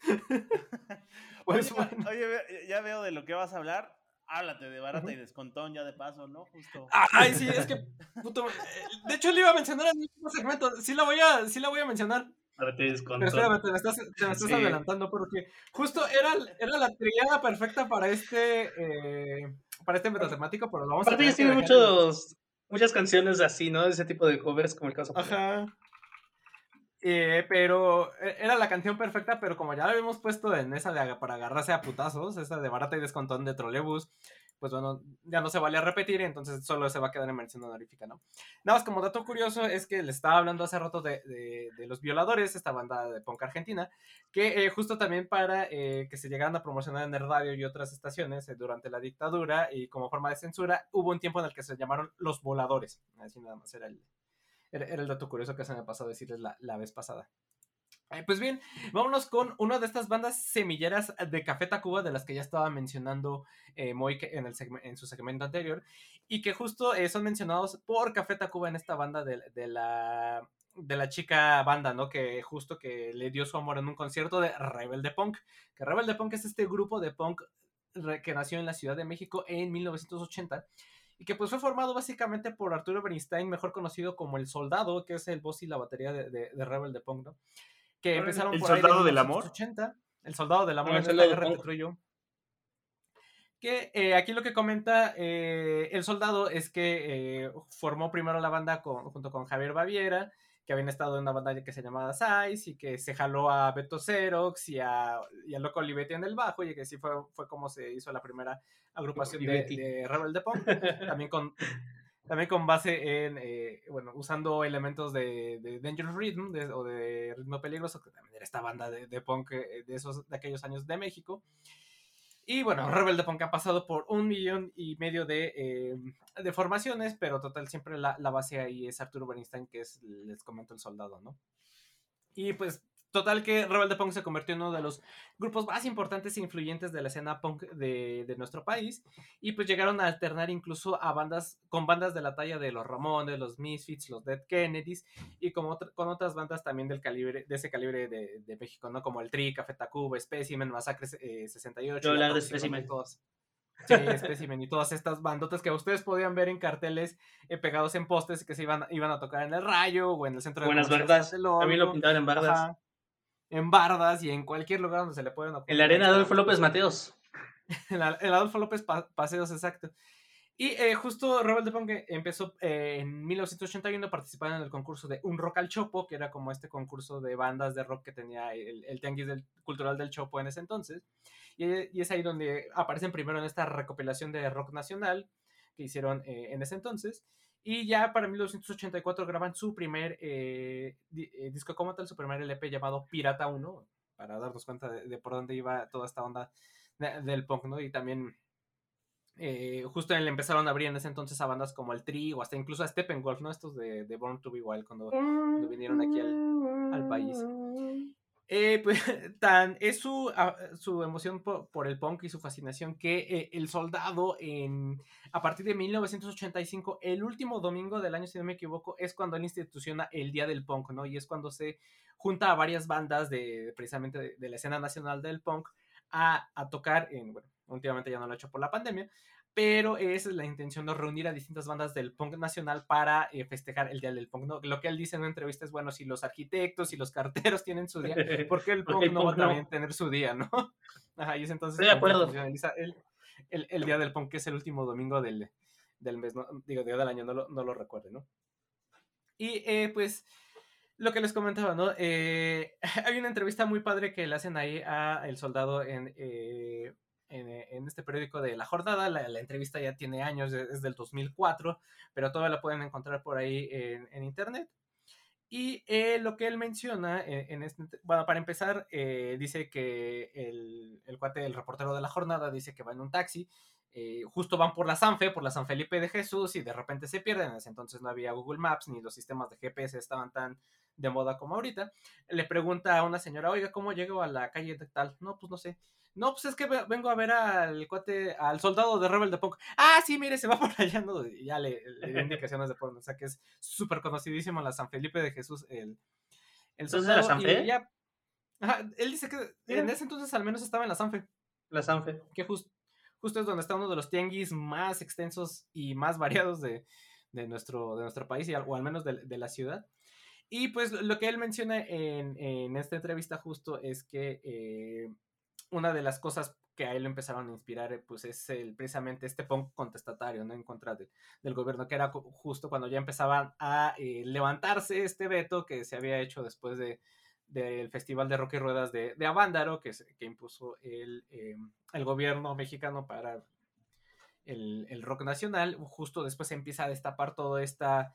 Pues oye, bueno. oye, ya veo de lo que vas a hablar. Háblate de barata y descontón ya de paso, ¿no? Justo. Ay, sí, es que, puto, eh, de hecho le iba a mencionar en el mismo segmento, sí la voy a, sí la voy a mencionar, ahora te desconto. pero espérame, te me estás, te me estás Sí. adelantando porque justo era, era la triada perfecta para este, eh, para este metatemático, pero lo vamos a Aparte que tienen dejar en- muchos, muchas canciones así, ¿no? De ese tipo de covers como el caso. Ajá. Eh, pero eh, era la canción perfecta, pero como ya la habíamos puesto en esa de para agarrarse a putazos, esa de barata y descontón de trolebús, pues bueno, ya no se vale repetir, entonces solo se va a quedar en mención honorífica, ¿no? Nada más como dato curioso es que le estaba hablando hace rato de, de- de Los Violadores, esta banda de punk argentina, que eh, justo también para eh, que se llegaran a promocionar en el radio y otras estaciones eh, durante la dictadura y como forma de censura, hubo un tiempo en el que se llamaron Los Voladores, así nada más era el, era, era el dato curioso que se me pasó a decirles la, la vez pasada. Eh, pues bien, vámonos con una de estas bandas semilleras de Café Tacuba, de las que ya estaba mencionando eh, que- en, el en su segmento anterior, y que justo eh, son mencionados por Café Tacuba en esta banda de, de la de la chica banda, ¿no? Que justo que le dio su amor en un concierto de Rebelde Punk. Que Rebelde Punk es este grupo de punk que nació en la Ciudad de México en 1980 y que pues fue formado básicamente por Arturo Bernstein, mejor conocido como El Soldado, que es el voz y la batería de, de, de Rebel de Punk, ¿no? Que empezaron ¿El por ahí de Soldado del Amor? 1980, El Soldado del Amor, Ah, en El esta Soldado guerra de Trujillo. Que eh, aquí lo que comenta eh, El Soldado es que eh, formó primero la banda con- junto con Javier Baviera, que habían estado en una banda que se llamaba Size y que se jaló a Beto Xerox y a, y a Loco Olivetti en el bajo y que sí fue, fue como se hizo la primera agrupación de, de Rebel de Punk, también con, también con base en, eh, bueno, usando elementos de, de Dangerous Rhythm de- o de Ritmo Peligroso, que también era esta banda de, de punk eh, de, esos, de aquellos años de México. Y bueno, Rebel de ha pasado por un millón y medio de, eh, de formaciones, pero total, siempre la, la base ahí es Arturo Bernstein, que es, les comento, el soldado, ¿no? Y pues, total que Rebel de Punk se convirtió en uno de los grupos más importantes e influyentes de la escena punk de, de nuestro país. Y pues llegaron a alternar incluso a bandas, con bandas de la talla de los Ramones, los Misfits, los Dead Kennedys, y con, con otras bandas también del calibre, de ese calibre de, de México, ¿no? Como el Tri, Café Tacuba, Specimen, Masacre eh, 68. Quiero La hablar de. Specimen. Sí, Specimen y todas estas bandotas que ustedes podían ver en carteles eh, pegados en postes que se iban, iban a tocar en el Rayo o en el centro de Buenas bardas. También lo pintaban en bardas. Ajá. En bardas y en cualquier lugar donde se le pueden En la arena Adolfo López Mateos. el, el Adolfo López Pa- Paseos, exacto. Y eh, justo Rebel de Punk empezó eh, en 1981 participando en el concurso de Un Rock al Chopo, que era como este concurso de bandas de rock que tenía el, el tianguis del- cultural del Chopo en ese entonces. Y, y es ahí donde aparecen primero en esta recopilación de rock nacional que hicieron eh, en ese entonces. Y ya para 1984 graban su primer eh, eh, disco como tal, su primer LP llamado Pirata 1, para darnos cuenta de, de por dónde iba toda esta onda de- del punk, ¿no? Y también eh, justo le empezaron a abrir en ese entonces a bandas como el Tri o hasta incluso a Steppenwolf, ¿no? Estos de, de Born to Be Wild cuando, vinieron aquí al país. Eh, pues tan es su, ah, su emoción por, el punk y su fascinación que eh, el soldado en a partir de 1985, el último domingo del año, si no me equivoco, es cuando él instituciona el Día del Punk, ¿no? Y es cuando se junta a varias bandas de precisamente de, la escena nacional del punk a, a tocar en, bueno, últimamente ya no lo he hecho por la pandemia, pero esa es la intención de reunir a distintas bandas del punk nacional para eh, festejar el Día del Punk. ¿no? Lo que él dice en una entrevista es, bueno, si los arquitectos y los carteros tienen su día, ¿por qué el ¿Por punk el no punk va a no? también tener su día, no? Ajá, y es entonces Estoy de acuerdo. El, el, el Día del Punk, que es el último domingo del, del mes, ¿no? digo, día del año, no lo, no lo recuerdo, ¿no? Y eh, pues lo que les comentaba, ¿no? Eh, hay una entrevista muy padre que le hacen ahí a el soldado en, eh, en, eh, en este periódico de La Jornada. La, la entrevista ya tiene años, es es del 2004, pero todavía la pueden encontrar por ahí en, en internet. Y eh, lo que él menciona, en, en este, bueno, para empezar, eh, dice que el, el cuate, el reportero de la jornada, dice que va en un taxi, eh, justo van por la Sanfe, por la San Felipe de Jesús, y de repente se pierden. Entonces no había Google Maps, ni los sistemas de GPS estaban tan de moda como ahorita. Le pregunta a una señora, oiga, ¿cómo llego a la calle de tal? No, pues no sé. No, pues es que ve- vengo a ver al cuate, al soldado de Rebel de Punk. Ah, sí, mire, se va por allá, ¿no? Y ya le, le dio indicaciones de por dónde. O sea que es súper conocidísimo la San Felipe de Jesús, el, el ¿Entonces era soldado. y Sanfe? ya- Ajá, él dice que en ese entonces al menos estaba en la Sanfe, La Sanfe. que jus- justo es donde está uno de los tianguis más extensos y más variados de, de nuestro, de nuestro país, y o al menos de, de la ciudad. Y pues lo que él menciona en, en esta entrevista justo es que eh, una de las cosas que a él lo empezaron a inspirar, eh, pues es el, precisamente este punk contestatario, ¿no? En contra de- del gobierno, que era justo cuando ya empezaban a eh, levantarse este veto que se había hecho después de del Festival de Rock y Ruedas de, de Avándaro, que, que impuso el, eh, el gobierno mexicano para el, el rock nacional. Justo después se empieza a destapar toda esta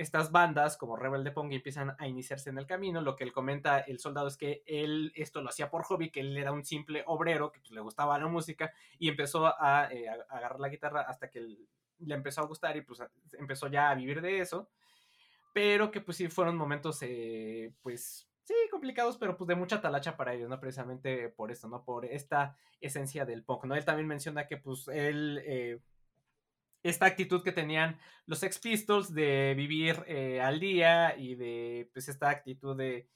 estas bandas como Rebel de Pong empiezan a iniciarse en el camino. Lo que él comenta el soldado es que él esto lo hacía por hobby, que él era un simple obrero que pues, le gustaba la música y empezó a, eh, a- agarrar la guitarra hasta que él- le empezó a gustar y pues empezó ya a vivir de eso. Pero que pues sí fueron momentos eh, pues sí complicados, pero pues de mucha talacha para ellos, ¿no? Precisamente por esto, ¿no? Por esta esencia del punk, ¿no? Él también menciona que pues él... eh, esta actitud que tenían los Sex Pistols de vivir eh, al día y de pues esta actitud de,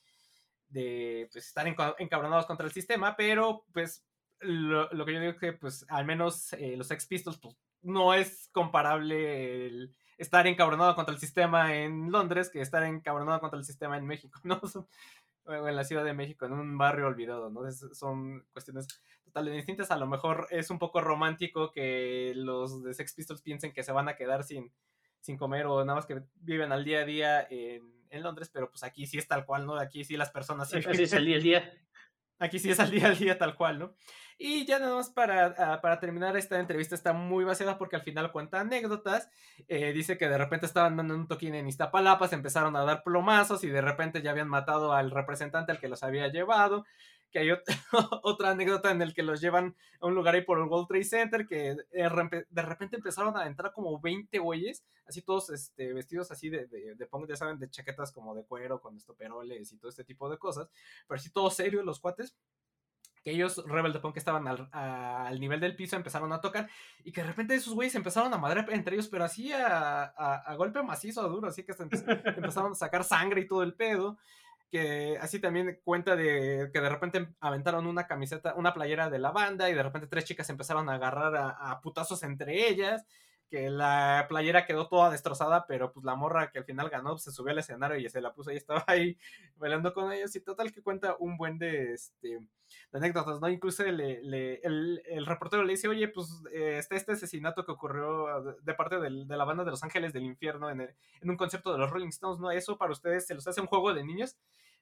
de pues, estar enca- encabronados contra el sistema, pero pues lo, lo que yo digo es que pues al menos eh, los Sex Pistols pues no es comparable el estar encabronado contra el sistema en Londres que estar encabronado contra el sistema en México, ¿no? En la Ciudad de México, en un barrio olvidado, ¿no? Es- son cuestiones totalmente distintas. A lo mejor es un poco romántico que los de Sex Pistols piensen que se van a quedar sin, sin comer o nada más que viven al día a día en, en Londres, pero pues aquí sí es tal cual, ¿no? Aquí sí las personas sí Así es el día el día. Aquí sí es al día al día tal cual, ¿no? Y ya nada más para, ah, para terminar esta entrevista está muy vaciada porque al final cuenta anécdotas. Eh, dice que de repente estaban dando un toquín en Iztapalapa, se empezaron a dar plomazos y de repente ya habían matado al representante al que los había llevado. Que hay ot- otra anécdota en el que los llevan a un lugar ahí por el World Trade Center que de repente empezaron a entrar como 20 güeyes, así todos este, vestidos así de, de, de ya saben, de chaquetas como de cuero, con estoperoles y todo este tipo de cosas, pero así todos serios los cuates que ellos, Rebel de Punk, estaban al, a- al nivel del piso, empezaron a tocar, y que de repente esos güeyes empezaron a madrear entre ellos, pero así a, a- a golpe macizo, duro, así que empezaron a sacar sangre y todo el pedo, que así también cuenta de que de repente aventaron una camiseta, una playera de la banda, y de repente tres chicas empezaron a agarrar a, a putazos entre ellas, que la playera quedó toda destrozada, pero pues la morra que al final ganó se subió al escenario y se la puso y estaba ahí bailando con ellos, y total que cuenta un buen de este anécdotas, ¿no? Incluso le- le- el, el reportero le dice, oye, pues eh, está este asesinato que ocurrió de, de parte del- de la banda de Los Ángeles del Infierno en, el- en un concierto de los Rolling Stones, ¿no? Eso para ustedes se los hace un juego de niños.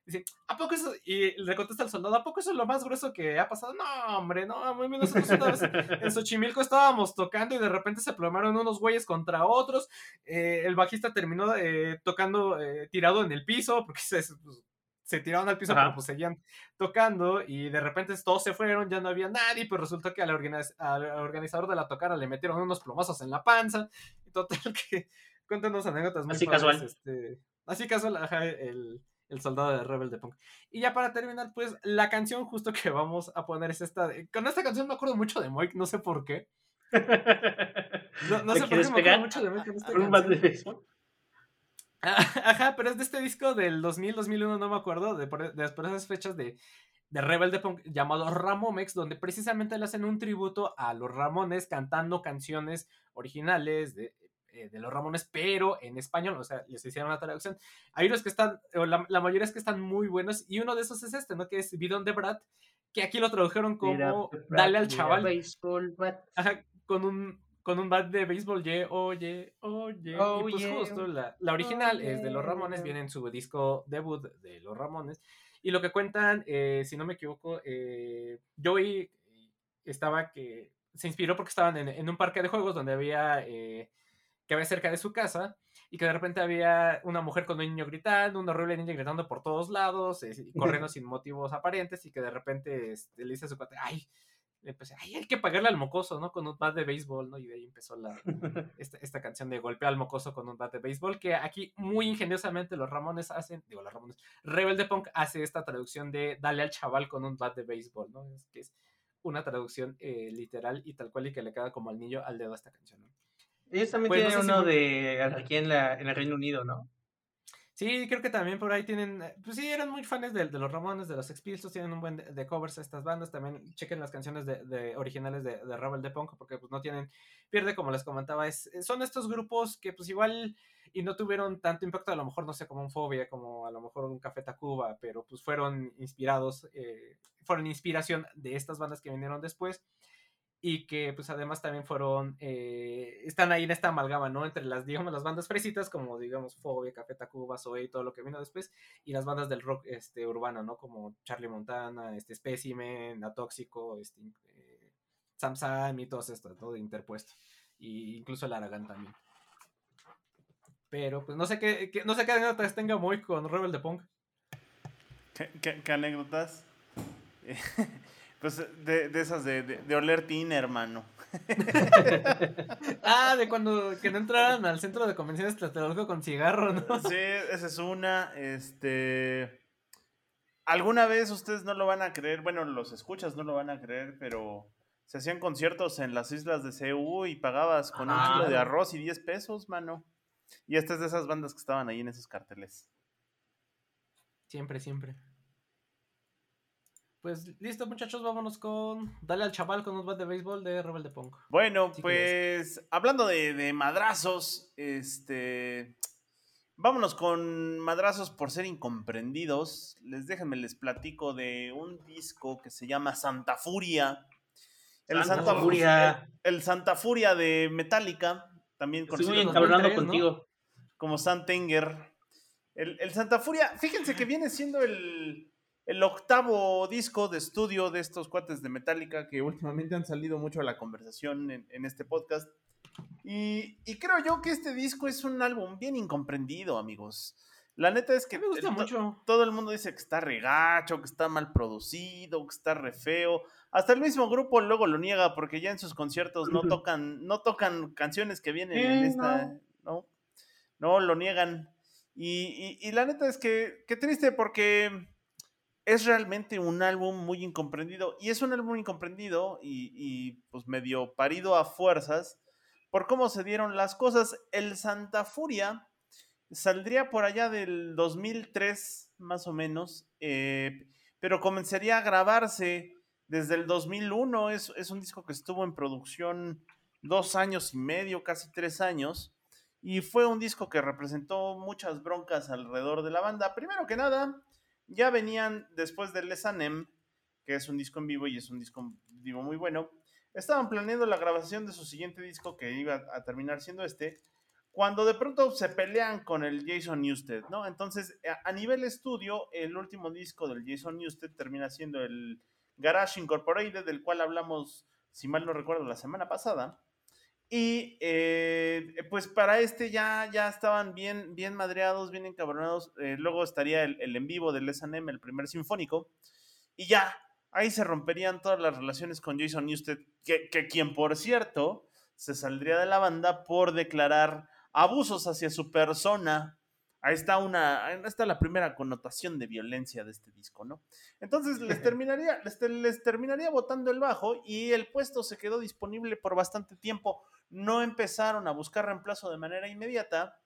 Dice, ¿a poco eso? Y le contesta el soldado, ¿a poco eso es lo más grueso que ha pasado? No, hombre, no, una vez en Xochimilco estábamos tocando y de repente se plomaron unos güeyes contra otros. eh, el bajista terminó eh, tocando eh, tirado en el piso porque se, pues, se tiraron al piso, Ajá. pero pues seguían tocando y de repente todos se fueron, ya no había nadie, pues resultó que al, organiz- al organizador de la tocada le metieron unos plomazos en la panza. Y total que cuéntanos anécdotas muy Así padres, casual. este, así casual, ajá, el, el soldado de Rebel de Punk. Y ya para terminar, pues la canción justo que vamos a poner es esta. de- Con esta canción me acuerdo mucho de Moik, no sé por qué. No, no ¿Te sé por qué me acuerdo mucho de Moik con esta Ajá, pero es de este disco del 2000, 2001, no me acuerdo, de por, de por esas fechas de, de Rebel de Punk llamado Ramomex, donde precisamente le hacen un tributo a los Ramones cantando canciones originales de, eh, de los Ramones, pero en español, o sea, les hicieron una traducción. Hay unos que están, o la, la mayoría es que están muy buenos, y uno de esos es este, ¿no? Que es Bidon de Brad, que aquí lo tradujeron como Brad, Dale al chaval. bat. Ajá, con un, con un bat de béisbol, ye, oye, oye. Oh, y pues yeah, justo la, la original oh, es de Los Ramones, yeah. viene en su disco debut de Los Ramones. Y lo que cuentan, eh, si no me equivoco, eh, Joey estaba que se inspiró porque estaban en, en un parque de juegos donde había, eh, que había cerca de su casa, y que de repente había una mujer con un niño gritando, una horrible niña gritando por todos lados, eh, y corriendo sin motivos aparentes, y que de repente este, le dice a su cuate, ay, le ay, hay que pagarle al mocoso, ¿no? Con un bat de béisbol, ¿no? Y de ahí empezó la, esta, esta canción de golpea al mocoso con un bat de béisbol, que aquí muy ingeniosamente los Ramones hacen, digo, los Ramones, Rebel de Punk hace esta traducción de dale al chaval con un bat de béisbol, ¿no? Es que es una traducción eh, literal y tal cual y que le queda como al niño al dedo a esta canción, ¿no? Ellos también Pues, no tienen sé uno de aquí en, la, en el Reino Unido, ¿no? Sí, creo que también por ahí tienen, eh, pues sí, eran muy fans de, de los Ramones, de los Sex Pistols, tienen un buen de, de covers estas bandas, también chequen las canciones de, de originales de, de Rebel de Punk, porque pues no tienen, pierde como les comentaba, es, son estos grupos que pues igual y no tuvieron tanto impacto, a lo mejor no sé, como un Fobia, como a lo mejor un Café Tacuba, pero pues fueron inspirados, eh, fueron inspiración de estas bandas que vinieron después y que pues además también fueron, eh, están ahí en esta amalgama, ¿no? Entre las, digamos, las bandas fresitas, como digamos Fobia, Café Tacuba, Zoe y todo lo que vino después, y las bandas del rock este, urbano, ¿no? Como Charlie Montana, este Specimen, Atóxico, este, eh, Sam Sam y todos estos, todo interpuesto. Y incluso el Aragán también. Pero pues no sé qué, no sé qué anécdotas tenga muy con Rebel de Punk. ¿Qué, qué- qué anécdotas? pues de, de esas de, de, de oler tina, hermano. Ah, de cuando que no entraran al centro de convenciones Tlatelolco con cigarro, ¿no? Sí, esa es una. Este. Alguna vez ustedes no lo van a creer, bueno, los escuchas no lo van a creer, pero se hacían conciertos en las islas de CU y pagabas con un Ah. kilo de arroz y 10 pesos, mano. Y esta es de esas bandas que estaban ahí en esos carteles. Siempre, siempre. Pues listo, muchachos, vámonos con. Dale al chaval con un bat de béisbol de Rebel de Punk. Bueno, Sí, pues hablando de, de madrazos, este. Vámonos con madrazos por ser incomprendidos. Les déjenme les platico de un disco que se llama Santa Furia. El Santa Santa, Furia. El, el Santa Furia de Metallica, también Estoy conocido muy encabronado 2003, ¿no? contigo. como Santenger. El, el Santa Furia, fíjense que viene siendo el, el octavo disco de estudio de estos cuates de Metallica que últimamente han salido mucho a la conversación en, en este podcast. Y, y creo yo que este disco es un álbum bien incomprendido, amigos. La neta es que me gusta el- mucho. todo el mundo dice que está regacho, que está mal producido, que está re feo. Hasta el mismo grupo luego lo niega porque ya en sus conciertos no tocan, no tocan canciones que vienen en esta. No, no, lo niegan. Y, y- y la neta es que, qué triste porque es realmente un álbum muy incomprendido. Y es un álbum incomprendido y, pues medio parido a fuerzas por cómo se dieron las cosas. El Santa Furia saldría por allá del 2003, más o menos, eh, pero comenzaría a grabarse desde el 2001. Es, es un disco que estuvo en producción dos años y medio, casi tres años. Y fue un disco que representó muchas broncas alrededor de la banda. Primero que nada, ya venían después del Lesanem, que es un disco en vivo y es un disco digo, muy bueno. Estaban planeando la grabación de su siguiente disco, que iba a terminar siendo este, cuando de pronto se pelean con el Jason Newsted, ¿no? Entonces, a nivel estudio, el último disco del Jason Newsted termina siendo el Garage Incorporated, del cual hablamos, si mal no recuerdo, la semana pasada. Y eh, pues para este ya, ya estaban bien, bien madreados, bien encabronados. Eh, luego estaría el, en vivo del SNM, el primer sinfónico. Y ya, ahí se romperían todas las relaciones con Jason Newsted, que, que quien por cierto se saldría de la banda por declarar abusos hacia su persona ahí está una, ahí está la primera connotación de violencia de este disco, ¿no? Entonces les terminaría, les, te- les terminaría botando el bajo y el puesto se quedó disponible por bastante tiempo. No empezaron a buscar reemplazo de manera inmediata,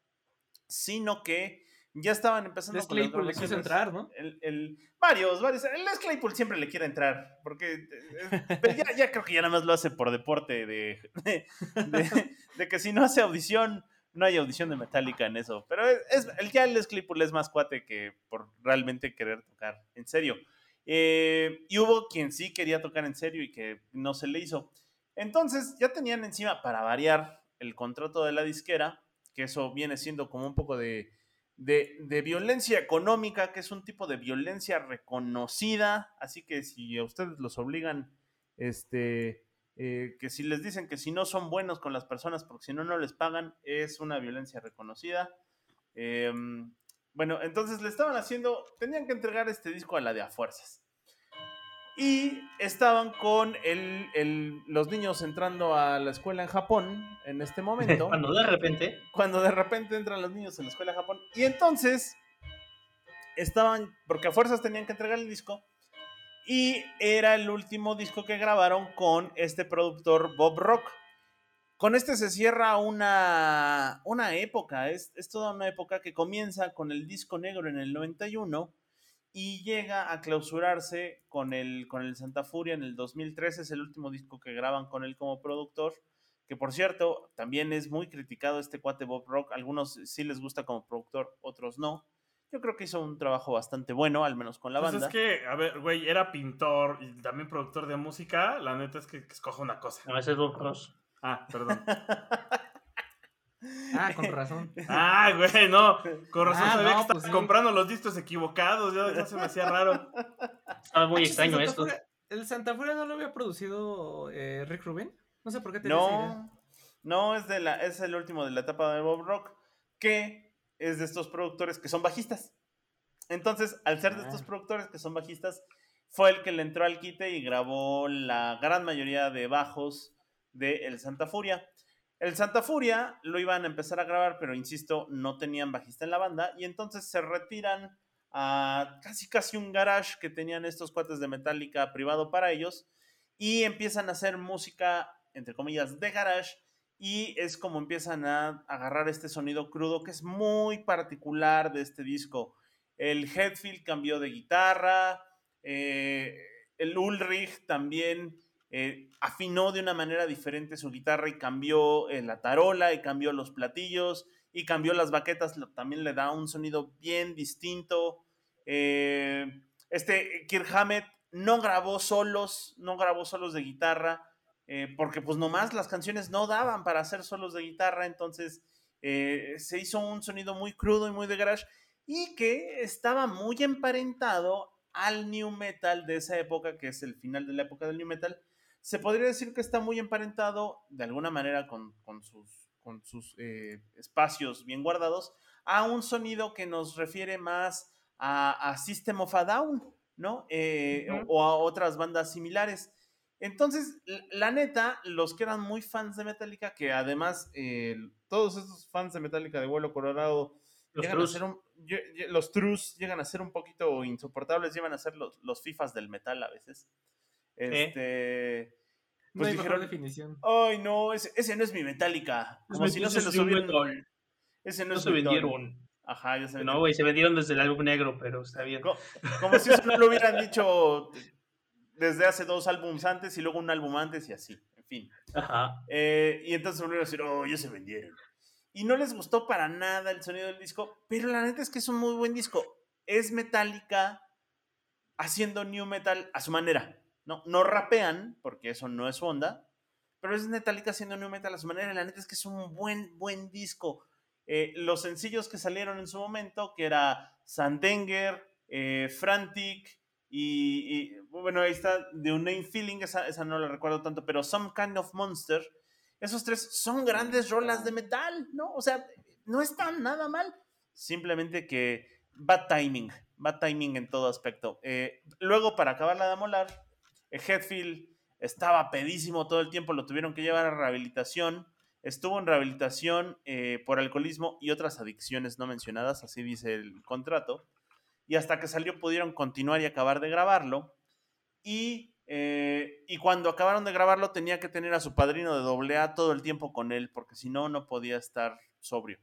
sino que ya estaban empezando Les Claypool le quiso entrar, ¿no? El, el- varios, varios. El Les Claypool siempre le quiere entrar, porque eh, pero ya, ya creo que ya nada más lo hace por deporte de, de, de- de que si no hace audición, no hay audición de Metallica en eso. Pero es, es- ya el Claypool es más cuate que por realmente querer tocar en serio. Eh, y hubo quien sí quería tocar en serio y que no se le hizo. Entonces ya tenían encima para variar el contrato de la disquera, que eso viene siendo como un poco de, de, de violencia económica, que es un tipo de violencia reconocida. Así que si a ustedes los obligan, este, eh, que si les dicen que si no son buenos con las personas, porque si no, no les pagan, es una violencia reconocida. Em, bueno, entonces le estaban haciendo, tenían que entregar este disco a la de a fuerzas. Y estaban con el, el- los niños entrando a la escuela en Japón en este momento Cuando de repente. cuando de repente entran los niños en la escuela de Japón. Y entonces estaban, porque a fuerzas tenían que entregar el disco. Y era el último disco que grabaron con este productor Bob Rock. Con este se cierra una, una época, es, es toda una época que comienza con el disco negro en el 91 y llega a clausurarse con el, con el Santa Furia en el 2013, es el último disco que graban con él como productor que por cierto, también es muy criticado este cuate Bob Rock. Algunos sí les gusta como productor, otros no. Yo creo que hizo un trabajo bastante bueno, al menos con la Pues banda. es que, a ver, güey, era pintor y también productor de música. La neta es que, que escoja una cosa. A veces Bob Ross. Ah, perdón. Ah, con razón. Ah, güey, no. Con razón Ah, sabía no, que pues sí. comprando los discos equivocados. Ya, ya se me hacía raro. Estaba muy Ah, extraño ¿el esto. Furia- ¿El Santa Furia no lo había producido eh, Rick Rubin? No sé por qué te. No, no es, de la, es el último de la etapa de Bob Rock, que es de estos productores que son bajistas. Entonces, al ser de estos Ah. productores que son bajistas, fue el que le entró al quite y grabó la gran mayoría de bajos de El Santa Furia. El Santa Furia lo iban a empezar a grabar, pero insisto, no tenían bajista en la banda y entonces se retiran a casi casi un garage que tenían estos cuates de Metallica privado para ellos y empiezan a hacer música, entre comillas, de garage y es como empiezan a agarrar este sonido crudo que es muy particular de este disco. El Headfield cambió de guitarra, eh, el Ulrich también eh, afinó de una manera diferente su guitarra y cambió eh, la tarola y cambió los platillos y cambió las baquetas, también le da un sonido bien distinto. Este Kirk Hammett no grabó solos, no grabó solos de guitarra, eh, porque pues nomás las canciones no daban para hacer solos de guitarra, entonces eh, se hizo un sonido muy crudo y muy de garage y que estaba muy emparentado al new metal de esa época, que es el final de la época del new metal. Se podría decir que está muy emparentado de alguna manera con, con sus, con sus eh, espacios bien guardados a un sonido que nos refiere más a, a System of a Down, ¿no? Eh, o a otras bandas similares. Entonces, la, neta, los que eran muy fans de Metallica, que además eh, todos estos fans de Metallica de vuelo colorado Los llegan Trus. a ser un, los trus llegan a ser un poquito insoportables, llegan a ser los, los FIFAs del metal a veces. Este, No pues hay mejor dijeron, definición. ay no, ese, ese no es mi Metallica. Como si no se lo subieron. Ese no, No es se vendieron. Ajá, ya se No, vendieron. güey, se vendieron desde el álbum negro, pero está bien. Co- Como si eso no lo hubieran dicho desde hace dos álbumes antes y luego un álbum antes y así. En fin. Ajá. Eh, y entonces volvieron a decir, oh, ya se vendieron. Y no les gustó para nada el sonido del disco, pero la neta es que es un muy buen disco. Es Metallica haciendo new metal a su manera. No, no rapean, porque eso no es su onda, pero es Metallica haciendo new metal a su manera. La neta es que es un buen, buen disco. Eh, los sencillos que salieron en su momento, que era Sandenger, eh, Frantic y, y, bueno, ahí está The Unnamed Feeling, esa, esa no la recuerdo tanto, pero Some Kind of Monster. Esos tres son grandes rolas de metal, ¿no? O sea, no están nada mal. Simplemente que bad timing, bad timing en todo aspecto. Eh, luego, para acabarla de amolar, eh, Headfield estaba pedísimo todo el tiempo, lo tuvieron que llevar a rehabilitación. Estuvo en rehabilitación eh, por alcoholismo y otras adicciones no mencionadas, así dice el contrato. Y hasta que salió pudieron continuar y acabar de grabarlo. Y, eh, y cuando acabaron de grabarlo tenía que tener a su padrino de doble A todo el tiempo con él, porque si no, no podía estar sobrio.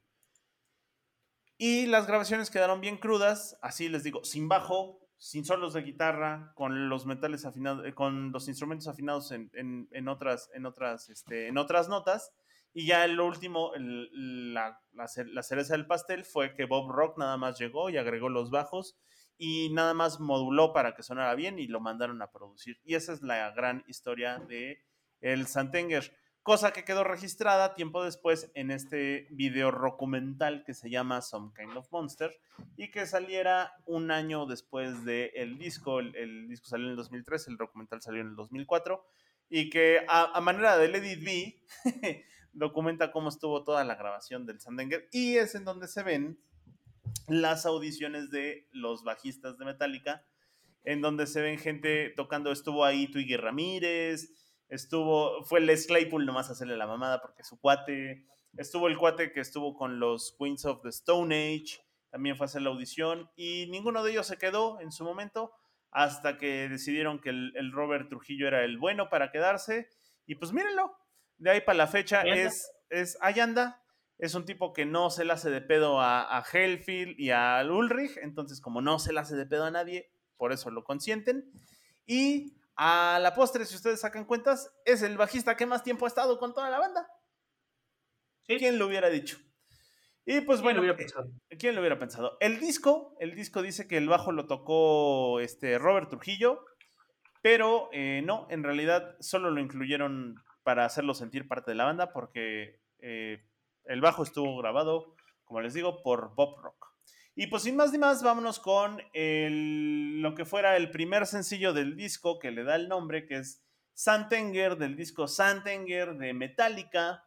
Y las grabaciones quedaron bien crudas, así les digo, sin bajo, sin solos de guitarra, con los metales afinados, eh, con los instrumentos afinados en, en- en otras, en otras, este, en otras notas. Y ya lo último, el- la, la la cereza del pastel fue que Bob Rock nada más llegó y agregó los bajos y nada más moduló para que sonara bien y lo mandaron a producir. Y esa es la gran historia de el Santenger. Cosa que quedó registrada tiempo después en este video documental que se llama Some Kind of Monster y que saliera un año después del disco. El, el disco salió en el 2003, el documental salió en el 2004 y que a, a manera del Edit B documenta cómo estuvo toda la grabación del Sandenger y es en donde se ven las audiciones de los bajistas de Metallica, en donde se ven gente tocando, estuvo ahí Twiggy Ramírez, estuvo, fue Les Claypool nomás a hacerle la mamada porque su cuate, estuvo el cuate que estuvo con los Queens of the Stone Age, también fue a hacer la audición y ninguno de ellos se quedó en su momento hasta que decidieron que el, el Robert Trujillo era el bueno para quedarse y pues mírenlo, de ahí para la fecha es, es, ahí anda, es un tipo que no se le hace de pedo a, a Hellfield y a Ulrich, entonces como no se le hace de pedo a nadie, por eso lo consienten. Y a la postre, si ustedes sacan cuentas, es el bajista que más tiempo ha estado con toda la banda. Sí. ¿Quién lo hubiera dicho? Y pues ¿Quién bueno, lo eh? ¿quién lo hubiera pensado? El disco, el disco dice que el bajo lo tocó este Robert Trujillo, pero eh, no, en realidad solo lo incluyeron para hacerlo sentir parte de la banda porque eh, el bajo estuvo grabado, como les digo, por Bob Rock. Y pues sin más ni más, vámonos con el- lo que fuera el primer sencillo del disco que le da el nombre, que es Santenger, del disco Santenger de Metallica,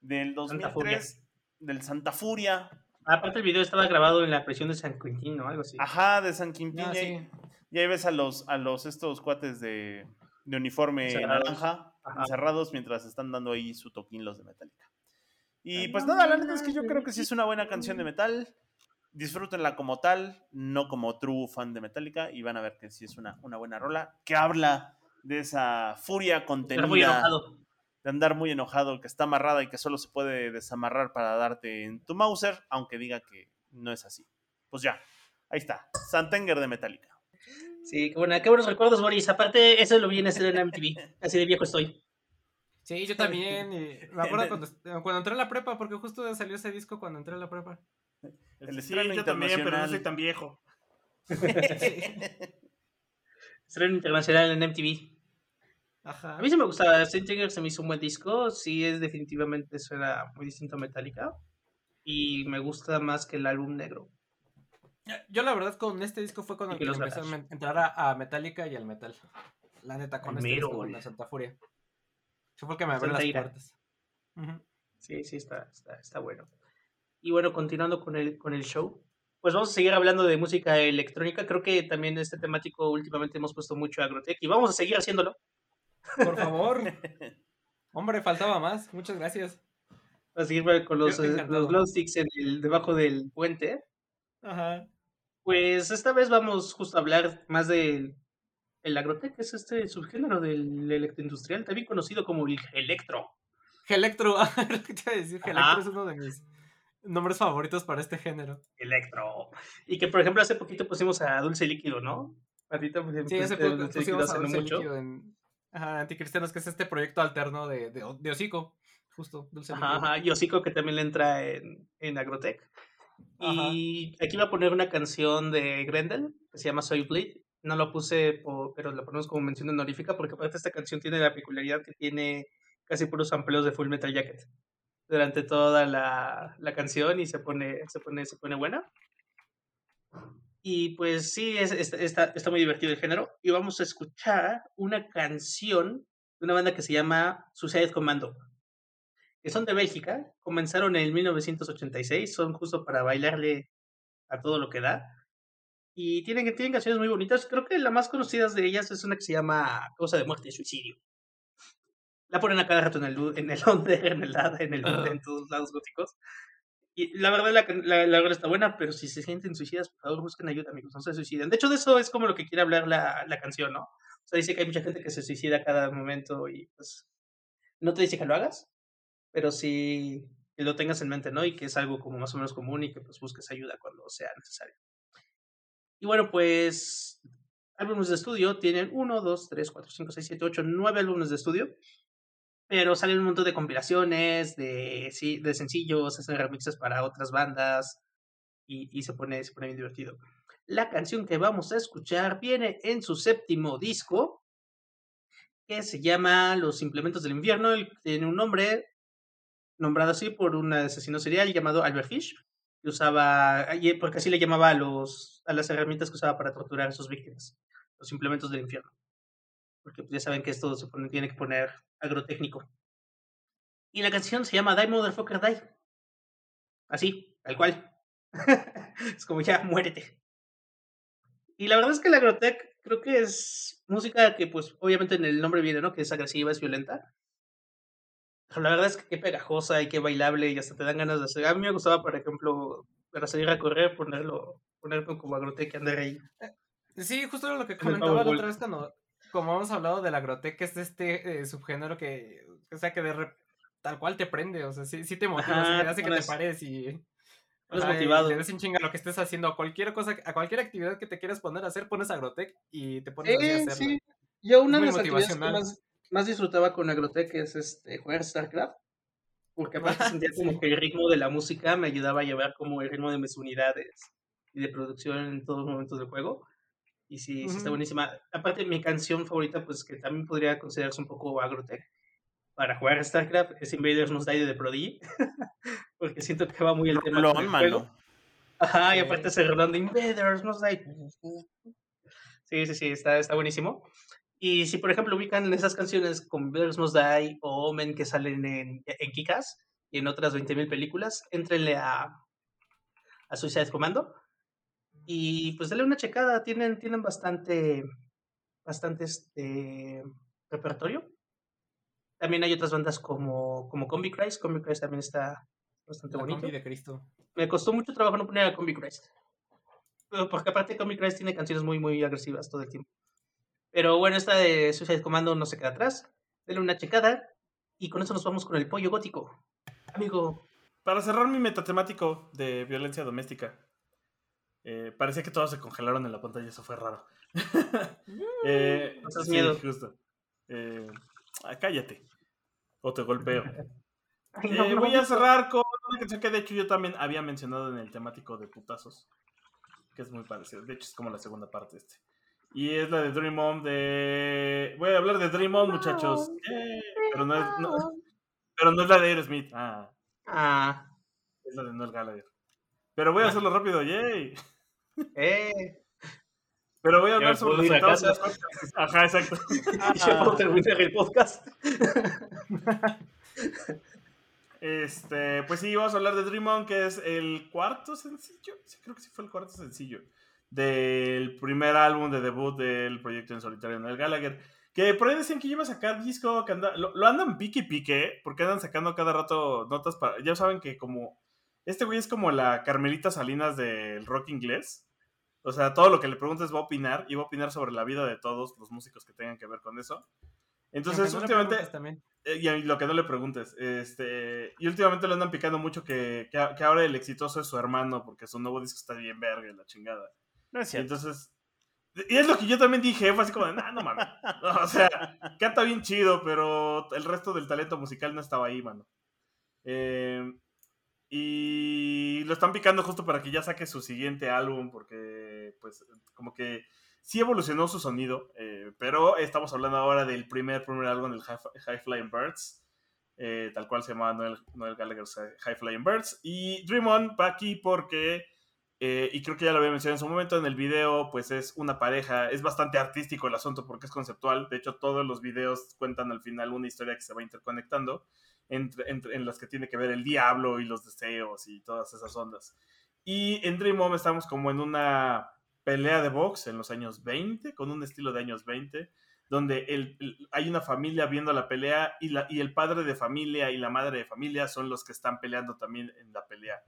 del Santa Furia. 2003, del Santa Furia, Aparte, el video estaba grabado en la prisión de San Quintín, ¿no? Algo así. Ajá, de San Quintín. Ah, y, ahí, sí. y ahí ves a los, a los estos cuates de, de uniforme naranja, Ajá. encerrados mientras están dando ahí su toquín los de Metallica. Y pues nada, la neta es que yo creo que sí es una buena canción de metal. Disfrútenla como tal, no como true fan de Metallica, y van a ver que sí es una, una buena rola que habla de esa furia Era muy contenida enojado. de andar muy enojado, que está amarrada y que solo se puede desamarrar para darte en tu Mauser, aunque diga que no es así. Pues ya, ahí está, Santenger de Metallica. Sí, qué, buena, qué buenos recuerdos, Boris. Aparte, eso lo vi en hacer en MTV. Así de viejo estoy. Sí, yo también. y me acuerdo cuando, cuando entré a la prepa, porque justo salió ese disco cuando entré a la prepa. El sí, yo también, pero no internacional. soy tan viejo. Estreno internacional en MTV. Ajá. A mí sí me gustaba. Saint se me hizo un buen disco. Sí, es definitivamente suena muy distinto a Metallica. Y me gusta más que el álbum negro. Yo la verdad con este disco fue con el que empecé a entrar a, a Metallica y al metal. La neta, con Al este mero, disco, con la Santa Furia. Eso fue el que me abrió las puertas. Sí, sí, está, está, está bueno. Y bueno, continuando con el, con el show, pues vamos a seguir hablando de música electrónica. Creo que también este temático últimamente hemos puesto mucho Agrotech y vamos a seguir haciéndolo. Por favor. Hombre, faltaba más. Muchas gracias. Vamos a seguir con los, Yo eh, los glow sticks en el, debajo del puente. Ajá. Pues esta vez vamos justo a hablar más de el Agrotech, es este subgénero del electroindustrial, también conocido como el electro. Electro. lo que te iba a decir. Electro es uno de mis nombres favoritos para este género. Electro. Y que por ejemplo hace poquito pusimos a Dulce Líquido, ¿no? Ahorita pues, Sí, hace a poco Dulce Líquido pusimos a hace no Dulce mucho. Líquido en ajá, Anticristianos, que es este proyecto alterno de, de, de Hocico. Justo, Dulce Ajá, Líquido. ajá, y Hocico que también le entra en, en Agrotech. Y aquí va a poner una canción de Grendel que se llama Soy Bleed. No lo puse, po- pero la ponemos como mención honorífica porque aparte esta canción tiene la peculiaridad que tiene casi puros sampleos de Full Metal Jacket durante toda la, la canción y se pone, se pone, se pone buena. Y pues sí, es, es- está, está muy divertido el género. Y vamos a escuchar una canción de una banda que se llama Suicide Commando que son de Bélgica, comenzaron en 1986, son justo para bailarle a todo lo que da. Y tienen, tienen canciones muy bonitas. Creo que la más conocida de ellas es una que se llama Causa de Muerte y Suicidio. La ponen a cada rato en el, en el Under, en el en el Under, en todos lados góticos. Y la verdad, la, la, la verdad está buena, pero si se sienten suicidas, por favor busquen ayuda, amigos, no se suiciden. De hecho, de eso es como lo que quiere hablar la, la canción, ¿no? O sea, dice que hay mucha gente que se suicida a cada momento y pues no te dice que lo hagas, pero sí que lo tengas en mente, ¿no? Y que es algo como más o menos común y que pues busques ayuda cuando sea necesario. Y bueno, pues álbumes de estudio tienen 1, 2, 3, 4, 5, 6, 7, 8, 9 álbumes de estudio. Pero salen un montón de compilaciones, de, sí, de sencillos, hacen remixes para otras bandas y, y se, pone, se pone bien divertido. La canción que vamos a escuchar viene en su séptimo disco, que se llama Los Implementos del Infierno. Tiene un nombre nombrado así por un asesino serial llamado Albert Fish, que usaba, y- porque así le llamaba a, los, a las herramientas que usaba para torturar a sus víctimas, los implementos del infierno. Porque pues, ya saben que esto se pone- tiene que poner agrotécnico. Y la canción se llama Die Motherfucker Die. Así, tal cual. es como ya, muérete. Y la verdad es que la Agrotech creo que es música que, pues, obviamente en el nombre viene, ¿no? Que es agresiva, es violenta. La verdad es que qué pegajosa y qué bailable y hasta te dan ganas de hacer. A mí me gustaba, por ejemplo, para salir a correr, ponerlo, ponerlo como Agrotech y andar ahí. Sí, justo lo que comentaba la otra vez cuando, como hemos hablado de la Agrotech, es este eh, subgénero que, o sea, que de rep- tal cual te prende, o sea, sí, sí te motiva, Ajá, hace que te pares y... ajá, motivado. Le des un chinga lo que estés haciendo, a cualquier cosa, a cualquier actividad que te quieras poner a hacer, pones Agrotech y te pones así a Sí, hacerla. sí. Yo una de las actividades que más, más disfrutaba con Agrotech es este, jugar StarCraft. Porque aparte sentía como que el ritmo de la música me ayudaba a llevar como el ritmo de mis unidades y de producción en todos los momentos del juego. Y sí, sí está buenísima. Aparte, mi canción favorita, pues que también podría considerarse un poco Agrotech para jugar a StarCraft, es Invaders Must Die de The Prodigy. porque siento que va muy el tema con Rolón, el juego. Ajá, y aparte ese reloj de Invaders Must Die. Sí, sí, sí, está, está buenísimo. Y si, por ejemplo, ubican esas canciones como Invaders Must Die o Omen que salen en, en Kikas y en otras 20.000 películas, entrenle a, a Suicide Commando y pues dale una checada. Tienen, tienen bastante, bastante este, repertorio. También hay otras bandas como, como Combi Christ. Combi Christ también está bastante La bonito combi de Cristo. me costó mucho trabajo no poner a Combi Christ. Porque aparte Combi Christ tiene canciones muy, muy agresivas todo el tiempo. Pero bueno, esta de Suicide Commando no se queda atrás. Denle una checada. Y con eso nos vamos con el pollo gótico. Amigo, Para cerrar mi metatemático de violencia doméstica. Eh, parecía que todos se congelaron en la pantalla, eso fue raro. eh, No sí, miedo. justo. Eh, ah, cállate. O te golpeo. ay, Eh, no, no, voy a cerrar con una canción que de hecho yo también había mencionado en el temático de putazos. Que es muy parecido. De hecho es como la segunda parte este. Y es la de Dream On de... Voy a hablar de Dream On, muchachos. Eh, pero, no es, no- pero no es la de Aerosmith. Ah, Ah, es la de Noel Gallagher. Pero voy a hacerlo rápido, yay. eh. Pero voy a hablar sobre los resultados de las cortes. Ajá, exacto. Ya puedo terminar el podcast. Este, pues sí, vamos a hablar de Dream On, que es el cuarto sencillo. Sí, creo que sí fue el cuarto sencillo. Del primer álbum de debut del proyecto en solitario Noel Gallagher. Que por ahí decían que iba a sacar disco, que anda, lo, lo andan pique pique, porque andan sacando cada rato notas para. Ya saben que como. Este güey es como la Carmelita Salinas del rock inglés. O sea, todo lo que le preguntes va a opinar y va a opinar sobre la vida de todos los músicos que tengan que ver con eso. Entonces, no últimamente. también. Eh, Y a- lo que no le preguntes. Este, y últimamente le andan picando mucho que, que, que ahora el exitoso es su hermano, porque su nuevo disco está bien verga la chingada. Entonces. Y es lo que yo también dije, fue así como de, no mames. O sea, canta bien chido, pero el resto del talento musical no estaba ahí, mano. Eh, y lo están picando justo para que ya saque su siguiente álbum, porque, pues, como que sí evolucionó su sonido, eh, pero estamos hablando ahora del primer, primer álbum del High, Flying Birds, eh, tal cual se llama Noel, Noel Gallagher's High Flying Birds. Y Dream On va aquí porque, eh, y creo que ya lo había mencionado en su momento en el video, pues es una pareja, es bastante artístico el asunto porque es conceptual, de hecho todos los videos cuentan al final una historia que se va interconectando. Entre, entre- en las que tiene que ver el diablo y los deseos y todas esas ondas. Y en Dream On estamos como en una pelea de box en los años 20, con un estilo de años 20, donde el- hay una familia viendo la pelea y, la, y el padre de familia y la madre de familia son los que están peleando también en la pelea.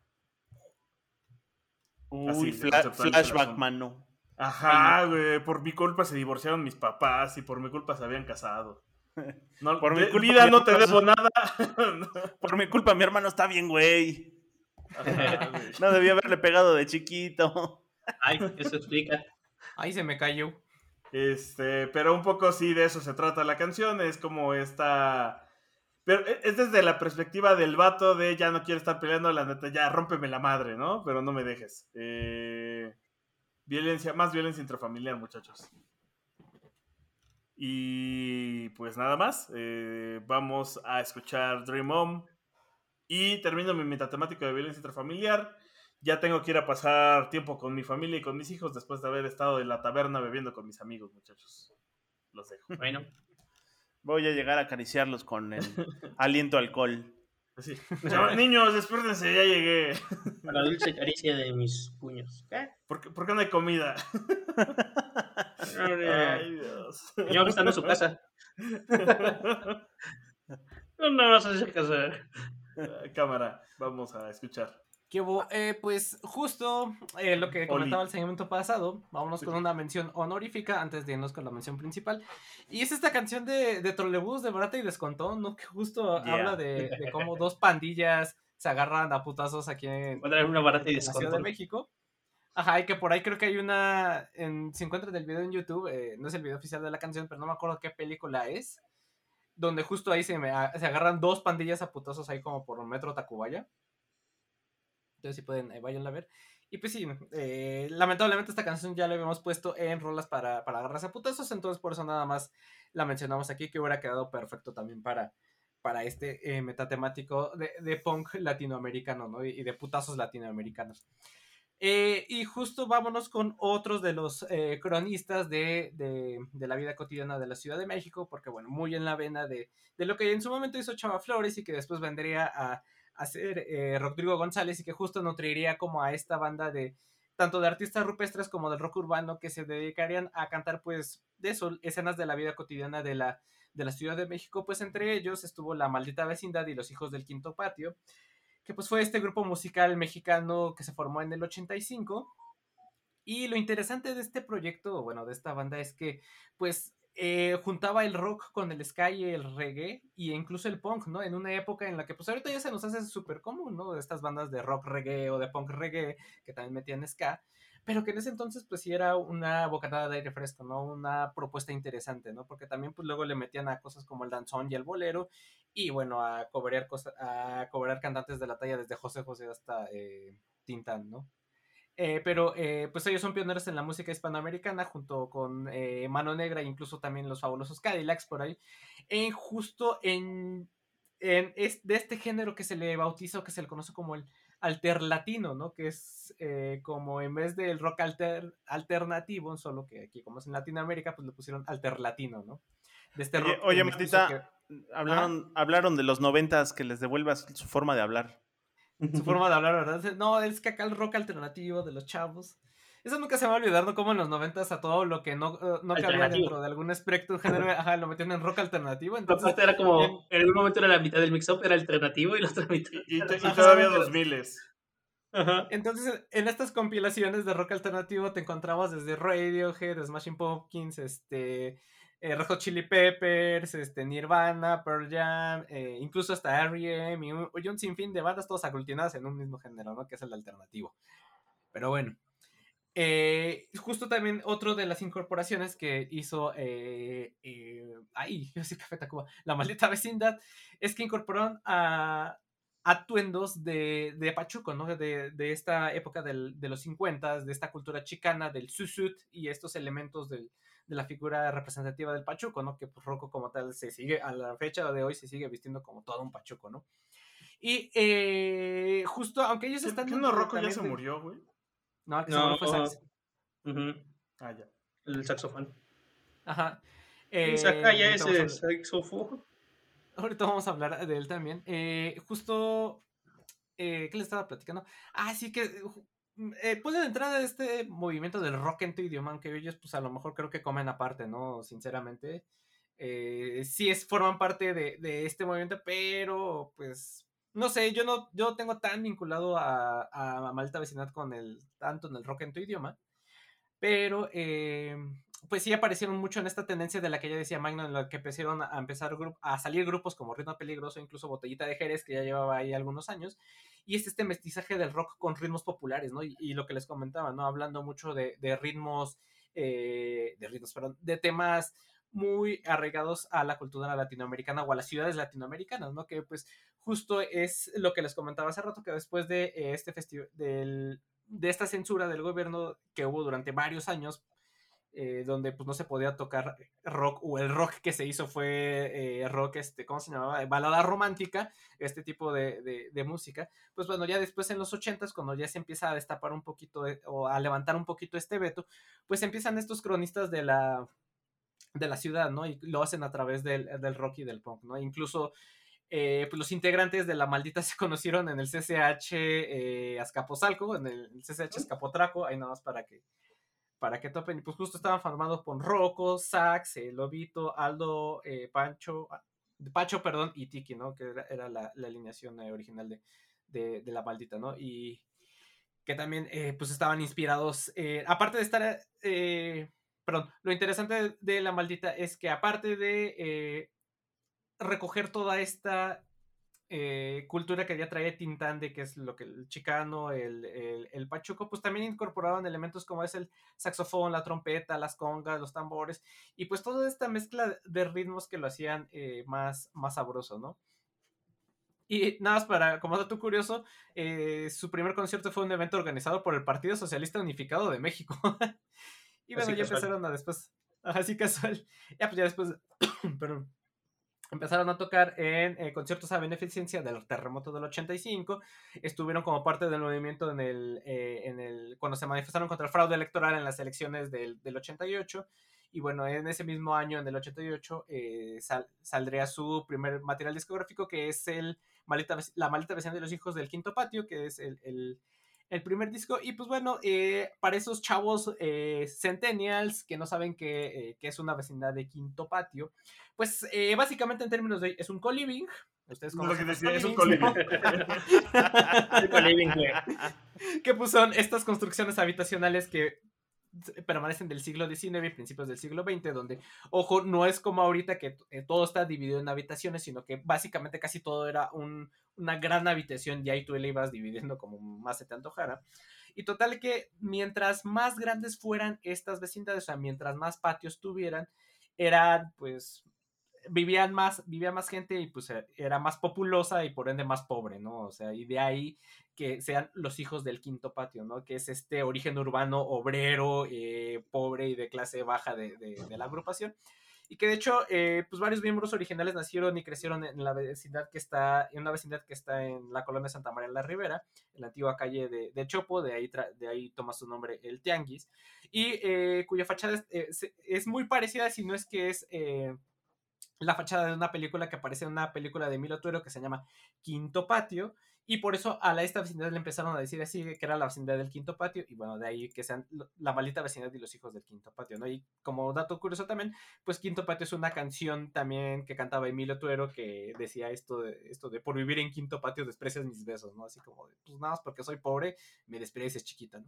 Uy, fla- flashback, mano. Ajá, güey, por mi culpa se divorciaron mis papás y por mi culpa se habían casado. No, Por mi culpa, vida mi no te hermano- debo nada. Por mi culpa, mi hermano está bien, güey. Ajá, güey. No debía haberle pegado de chiquito. Ay, eso explica. Ahí se me cayó. Este, pero un poco sí de eso se trata la canción, es como esta... Pero e- es desde la perspectiva del vato de ya no quiero estar peleando, la neta, ya rómpeme la madre, ¿no? Pero no me dejes. Eh, violencia, más violencia intrafamiliar, muchachos. Y pues nada más, eh, vamos a escuchar Dream On y termino mi metatemático de violencia intrafamiliar. Ya tengo que ir a pasar tiempo con mi familia y con mis hijos después de haber estado en la taberna bebiendo con mis amigos, muchachos. Los dejo. Bueno, Voy a llegar a acariciarlos con el aliento alcohol. Así. Chava- Niños, despiértense, ya llegué. a la dulce caricia de mis puños. ¿Qué? ¿Por qué, por qué no hay comida? Ay, Dios. Señor, están en su casa. No, no vas a hacer casa. Cámara, vamos a escuchar. ¿Qué hubo? Eh, pues justo eh, lo que comentaba el segmento pasado, vámonos con una mención honorífica antes de irnos con la mención principal. Y es esta canción de, de Trolebús de Barata y Descontón, ¿no? Que justo Yeah. habla de, de cómo dos pandillas se agarran a putazos aquí en, una barata y en la Ciudad de. México. Ajá, y que por ahí creo que hay una. En, si encuentran el video en YouTube, eh, no es el video oficial de la canción, pero no me acuerdo qué película es. Donde justo ahí se, me, se agarran dos pandillas a putazos ahí como por un metro Tacubaya. Entonces si pueden, eh, váyanla a ver. Y pues sí, eh, lamentablemente esta canción ya la habíamos puesto en rolas para, para agarrarse a putazos, entonces por eso nada más la mencionamos aquí, que hubiera quedado perfecto también para, para este eh, metatemático de, de punk latinoamericano, ¿no? Y, de putazos latinoamericanos. Eh, y justo vámonos con otros de los cronistas de, de- de la vida cotidiana de la Ciudad de México, porque bueno, muy en la vena de, de lo que en su momento hizo Chava Flores y que después vendría a, hacer eh, Rodrigo González y que justo nutriría como a esta banda de tanto de artistas rupestres como del rock urbano que se dedicarían a cantar pues de eso, escenas de la vida cotidiana de la, de la Ciudad de México, pues entre ellos estuvo La Maldita Vecindad y Los Hijos del Quinto Patio, que pues fue este grupo musical mexicano que se formó en el 85. Y lo interesante de este proyecto, bueno, de esta banda es que pues eh, juntaba el rock con el ska y el reggae e incluso el punk, ¿no? En una época en la que pues ahorita ya se nos hace súper común, ¿no? Estas bandas de rock reggae o de punk reggae que también metían ska, pero que en ese entonces pues sí era una bocanada de aire fresco, ¿no? Una propuesta interesante, ¿no? Porque también pues luego le metían a cosas como el danzón y el bolero y bueno, a cobrar, a cobrar cantantes de la talla desde José José hasta eh, Tintán, ¿no? Eh, pero eh, pues ellos son pioneros en la música hispanoamericana junto con eh, Mano Negra e incluso también los fabulosos Cadillacs por ahí. En justo en, en es, de este género que se le bautiza o que se le conoce como el alterlatino, ¿no? Que es como en vez del rock alter, alternativo, solo que aquí como es en Latinoamérica, pues le pusieron alterlatino, ¿no? De este Oye, rock oye, que hablaron, hablaron de los noventas que les devuelvas su forma de hablar. Su forma de hablar, ¿verdad? No, es que acá el rock alternativo de los chavos. Eso nunca se me va a olvidar, ¿no? Como en los noventas a todo lo que no, eh, no cabía dentro de algún espectro género, ajá, lo metían en rock alternativo. Entonces, era como, en- en algún momento era la mitad del mix-up, era alternativo y la otra mitad. Y, te- y todavía dos miles. Ajá. entonces, en estas compilaciones de rock alternativo te encontrabas desde Radiohead, Smashing Pumpkins, este, eh, Hot Chili Peppers, este, Nirvana, Pearl Jam, eh, incluso hasta R.E.M. y un, y un sinfín de bandas todas aglutinadas en un mismo género, ¿no? Que es el alternativo. Pero bueno. Eh, justo también otro de las incorporaciones que hizo ay, yo sí Café Tacuba, la maldita vecindad, es que incorporaron a atuendos de, de Pachuco, ¿no? De, de esta época del- de los 50, de esta cultura chicana, del susut y estos elementos del- de la figura representativa del Pachuco, ¿no? Que pues Rocco como tal se sigue, a la fecha de hoy se sigue vistiendo como todo un Pachuco, ¿no? Y eh, justo, aunque ellos ¿Qué, están... qué no Rocco ya se murió, güey? No, el que No. se murió fue Sax. Ujú. Ah, ya. El saxofón. Ajá. Y saca ya ese saxofón. Ahorita vamos a hablar de él también. Eh, justo, eh, ¿qué le estaba platicando? Ah, sí que, eh, pueden entrar a este movimiento del rock en tu idioma, aunque ellos pues a lo mejor creo que comen aparte, ¿no? Sinceramente. Eh, sí es, forman parte de, de este movimiento, pero pues no sé, yo no, yo tengo tan vinculado a, a Malta Vecindad con el, tanto en el rock en tu idioma, pero eh, pues sí aparecieron mucho en esta tendencia de la que ya decía Magno, en la que empezaron a empezar a salir grupos como Ritmo Peligroso, incluso Botellita de Jerez, que ya llevaba ahí algunos años, y es este mestizaje del rock con ritmos populares, ¿no? Y, lo que les comentaba, ¿no? Hablando mucho de, de ritmos, eh, de ritmos, perdón, de temas muy arraigados a la cultura latinoamericana o a las ciudades latinoamericanas, ¿no? Que pues justo es lo que les comentaba hace rato, que después de eh, este festival, de esta censura del gobierno que hubo durante varios años, eh, donde pues no se podía tocar rock, o el rock que se hizo fue eh, rock, este, ¿cómo se llamaba? Balada romántica, este tipo de, de, música. Pues bueno, ya después en los ochentas, cuando ya se empieza a destapar un poquito o a levantar un poquito este veto, pues empiezan estos cronistas de la de la ciudad, ¿no? Y lo hacen a través del, del rock y del punk, ¿no? Incluso eh, pues los integrantes de La Maldita se conocieron en el CCH eh, Azcapotzalco, en el, CCH Azcapotraco, ahí nada más para que para que topen, pues justo estaban formados por Rocco, Sax, eh, Lobito, Aldo, eh, Pancho, ah, Pacho, perdón, y Tiki, ¿no? Que era, la, alineación original de, de, La Maldita, ¿no? Y que también, pues estaban inspirados, aparte de estar perdón, lo interesante de, La Maldita es que aparte de eh, recoger toda esta eh, cultura que ya trae Tintán, de que es lo que el chicano, el, el, pachuco, pues también incorporaban elementos como es el saxofón, la trompeta, las congas, los tambores, y pues toda esta mezcla de ritmos que lo hacían eh, más, más sabroso, ¿no? Y nada más para, como dato curioso, su primer concierto fue un evento organizado por el Partido Socialista Unificado de México. Y bueno, ya empezaron a después, así casual, ya pues ya después, perdón, empezaron a tocar en eh, conciertos a beneficencia del terremoto del 85, estuvieron como parte del movimiento en el, eh, en el, cuando se manifestaron contra el fraude electoral en las elecciones del, del 88, y bueno, en ese mismo año, en el 88, eh, saldría su primer material discográfico, que es el La maleta vecina de los hijos del quinto patio, que es el primer disco. Y pues bueno, eh, para esos chavos eh, centennials que no saben que, eh, es una vecindad de quinto patio, pues básicamente en términos de es un co-living. Ustedes como que decía, es un co-living. que pues son estas construcciones habitacionales que permanecen del siglo XIX y principios del siglo XX, donde, ojo, no es como ahorita que eh, todo está dividido en habitaciones, sino que básicamente casi todo era una gran habitación y ahí tú le ibas dividiendo como más se te antojara. Y total que mientras más grandes fueran estas vecindades, o sea, mientras más patios tuvieran, eran pues vivían más, vivía más gente y pues era más populosa y por ende más pobre, ¿no? O sea, y de ahí que sean los hijos del quinto patio, ¿no? Que es este origen urbano obrero, eh, pobre y de clase baja de, la agrupación. Y que de hecho, eh, pues varios miembros originales nacieron y crecieron en la vecindad que está, en una vecindad que está en la colonia Santa María de la Ribera, en la antigua calle de, Chopo, de ahí, de ahí toma su nombre el Tianguis, y eh, cuya fachada es, es, muy parecida, si no es que es la fachada de una película que aparece en una película de Milo Tuero que se llama Quinto Patio. Y por eso a la, esta vecindad le empezaron a decir así, que era la vecindad del quinto patio, y bueno, de ahí que sean la maldita vecindad y los hijos del quinto patio, ¿no? Y como dato curioso también, pues Quinto Patio es una canción también que cantaba Emilio Tuero que decía esto de, esto de por vivir en quinto patio desprecias mis besos, ¿no? Así como de, pues nada más porque soy pobre, me desprecias chiquita, ¿no?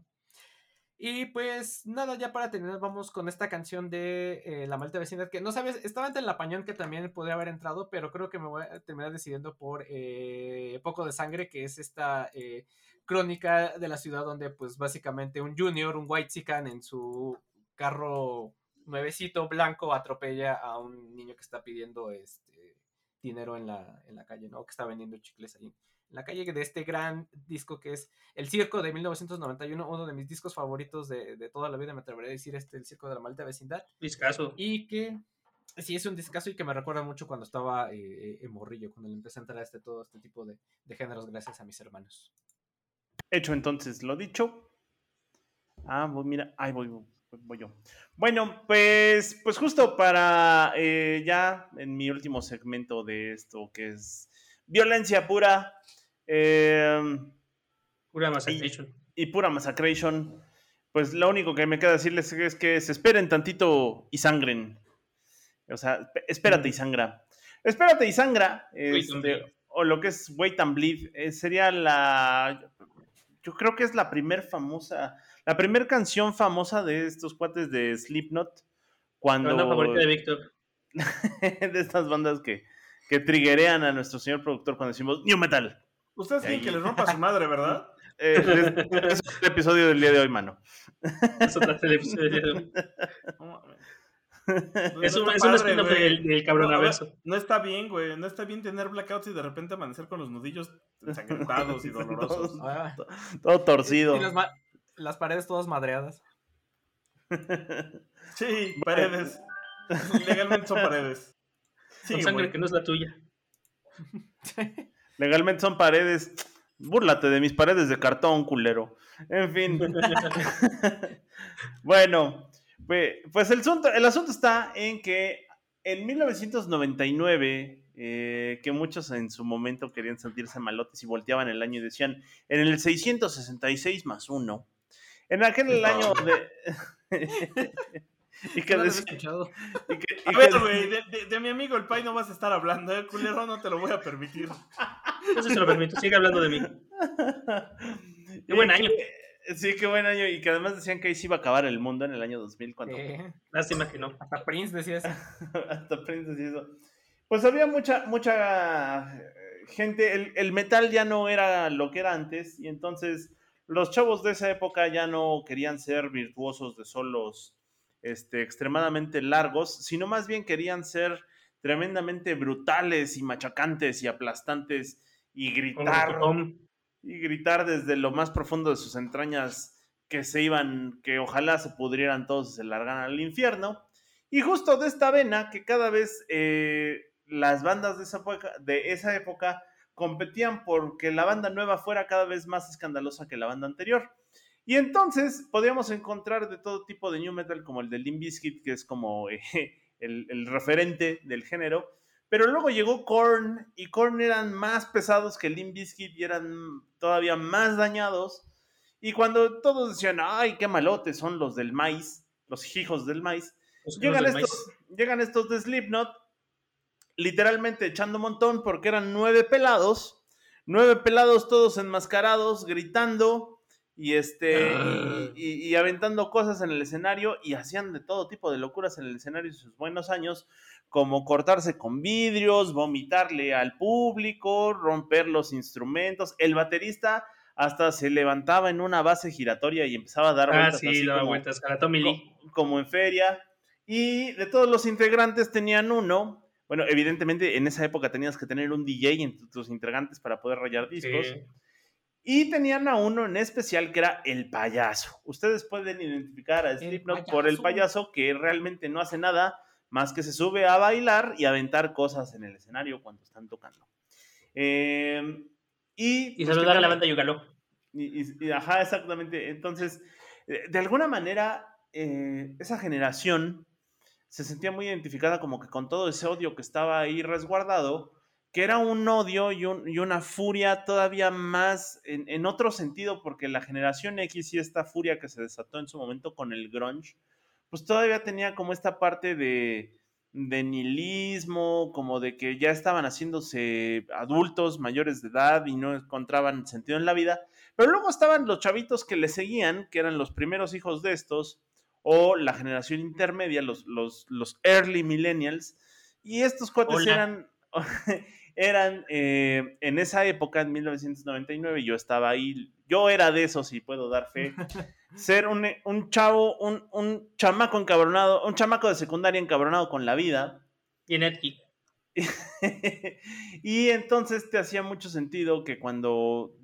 Y pues nada, ya para terminar, vamos con esta canción de eh, La Maldita Vecindad, que no sabes, estaba entre la pañón que también podría haber entrado, pero creo que me voy a terminar decidiendo por eh, Poco de Sangre, que es esta eh, crónica de la ciudad donde pues básicamente un junior, un white chican en su carro nuevecito blanco atropella a un niño que está pidiendo este dinero en la, en la calle, ¿no? Que está vendiendo chicles ahí la calle de este gran disco que es El Circo de 1991, uno de mis discos favoritos de, toda la vida, me atrevería a decir, este, El Circo de la Maldita Vecindad. Discaso. Y que sí es un discazo y que me recuerda mucho cuando estaba eh, en Morrillo, cuando le empecé a entrar a este, todo este tipo de, géneros gracias a mis hermanos. Hecho entonces, lo dicho. Ah, voy, mira, ahí voy, voy, yo. Bueno, pues, pues justo para eh, ya en mi último segmento de esto, que es violencia pura, Em, Pura y, y pura Massacration, pues lo único que me queda decirles es que se esperen tantito y sangren. O sea, esp- espérate y sangra. Espérate y sangra. Este, o lo que es Wait and Bleed. eh, sería la. Yo creo que es la primer famosa. La primer canción famosa de estos cuates de Slipknot. Cuando. Banda favorita de Víctor. de estas bandas que, que triggerean a nuestro señor productor cuando decimos New Metal. Ustedes quieren que les rompa su madre, ¿verdad? Eh, es, es el episodio del día de hoy, mano. Es otra. No mames. Es No un, está es un padre, spin-off güey. del, del No, cabronaverso. no está bien, güey. No está bien tener blackouts y de repente amanecer con los nudillos ensangrentados y dolorosos. Ah, Todo torcido. y las, paredes todas madreadas. Sí, paredes. Legalmente son paredes. Sí, Con sangre güey. que no es la tuya. Legalmente son paredes. Búrlate de mis paredes de cartón, culero. En fin. bueno, pues, pues el, asunto, el asunto está en que en 1999, eh, que muchos en su momento querían sentirse malotes y volteaban el año y decían, en el 666 más uno, en aquel año de... y que No decía- y que- y A que- ver, güey, de, de- de mi amigo el Pai no vas a estar hablando, ¿eh? Culero, no te lo voy a permitir. No sé si se lo permito. Sigue hablando de mí. Qué buen año. Sí, qué buen año. Y que además decían que ahí se iba a acabar el mundo en el año 2000 cuando Eh, Lástima que no. hasta Prince decía eso. hasta Prince y eso. Pues había mucha, mucha eh, gente. El, el metal ya no era lo que era antes. Y entonces los chavos de esa época ya no querían ser virtuosos de solos este, extremadamente largos, sino más bien querían ser tremendamente brutales y machacantes y aplastantes y gritar y gritar desde lo más profundo de sus entrañas que se iban, que ojalá se pudrieran todos y se largaran al infierno. Y justo de esta vena que cada vez eh, las bandas de esa, época, de esa época competían porque la banda nueva fuera cada vez más escandalosa que la banda anterior. Y entonces podíamos encontrar de todo tipo de new metal como el de Limp Bizkit, que es como eh, el, el referente del género. Pero luego llegó Korn y Korn eran más pesados que Limp Bizkit y eran todavía más dañados. Y cuando todos decían, ay, qué malotes son los del maíz, los hijos del maíz, Los llegan del estos, llegan estos de Slipknot, literalmente echando un montón porque eran nueve pelados, nueve pelados todos enmascarados, gritando y este y, y- y aventando cosas en el escenario y hacían de todo tipo de locuras en el escenario en sus buenos años, como cortarse con vidrios, vomitarle al público, romper los instrumentos. El baterista hasta se levantaba en una base giratoria y empezaba a dar Ah, vueltas sí, así como- vueltas. A la Tommy Lee. co- como en feria. Y de todos los integrantes tenían uno. Bueno, evidentemente en esa época tenías que tener un DJ entre tus integrantes para poder rayar discos. Sí. Y tenían a uno en especial que era el payaso. Ustedes pueden identificar a Slipknot por el payaso. payaso que realmente no hace nada más que se sube a bailar y aventar cosas en el escenario cuando están tocando. Eh, y, Y pues, saludar a la banda Yugaló. y, y- y- ajá, exactamente. Entonces, eh, de alguna manera, eh, esa generación se sentía muy identificada como que con todo ese odio que estaba ahí resguardado, que era un odio y, un- y una furia todavía más en, en otro sentido, porque la generación X y esta furia que se desató en su momento con el grunge, pues todavía tenía como esta parte de, de nihilismo, como de que ya estaban haciéndose adultos mayores de edad y no encontraban sentido en la vida. Pero luego estaban los chavitos que le seguían, que eran los primeros hijos de estos, o la generación intermedia, los, los, los early millennials. Y estos cuates Hola. eran, eran eh, en esa época, en 1999, yo estaba ahí, yo era de esos y puedo dar fe. Ser un, un chavo, un, un chamaco encabronado, un chamaco de secundaria encabronado con la vida. Y en y entonces te hacía mucho sentido que cuando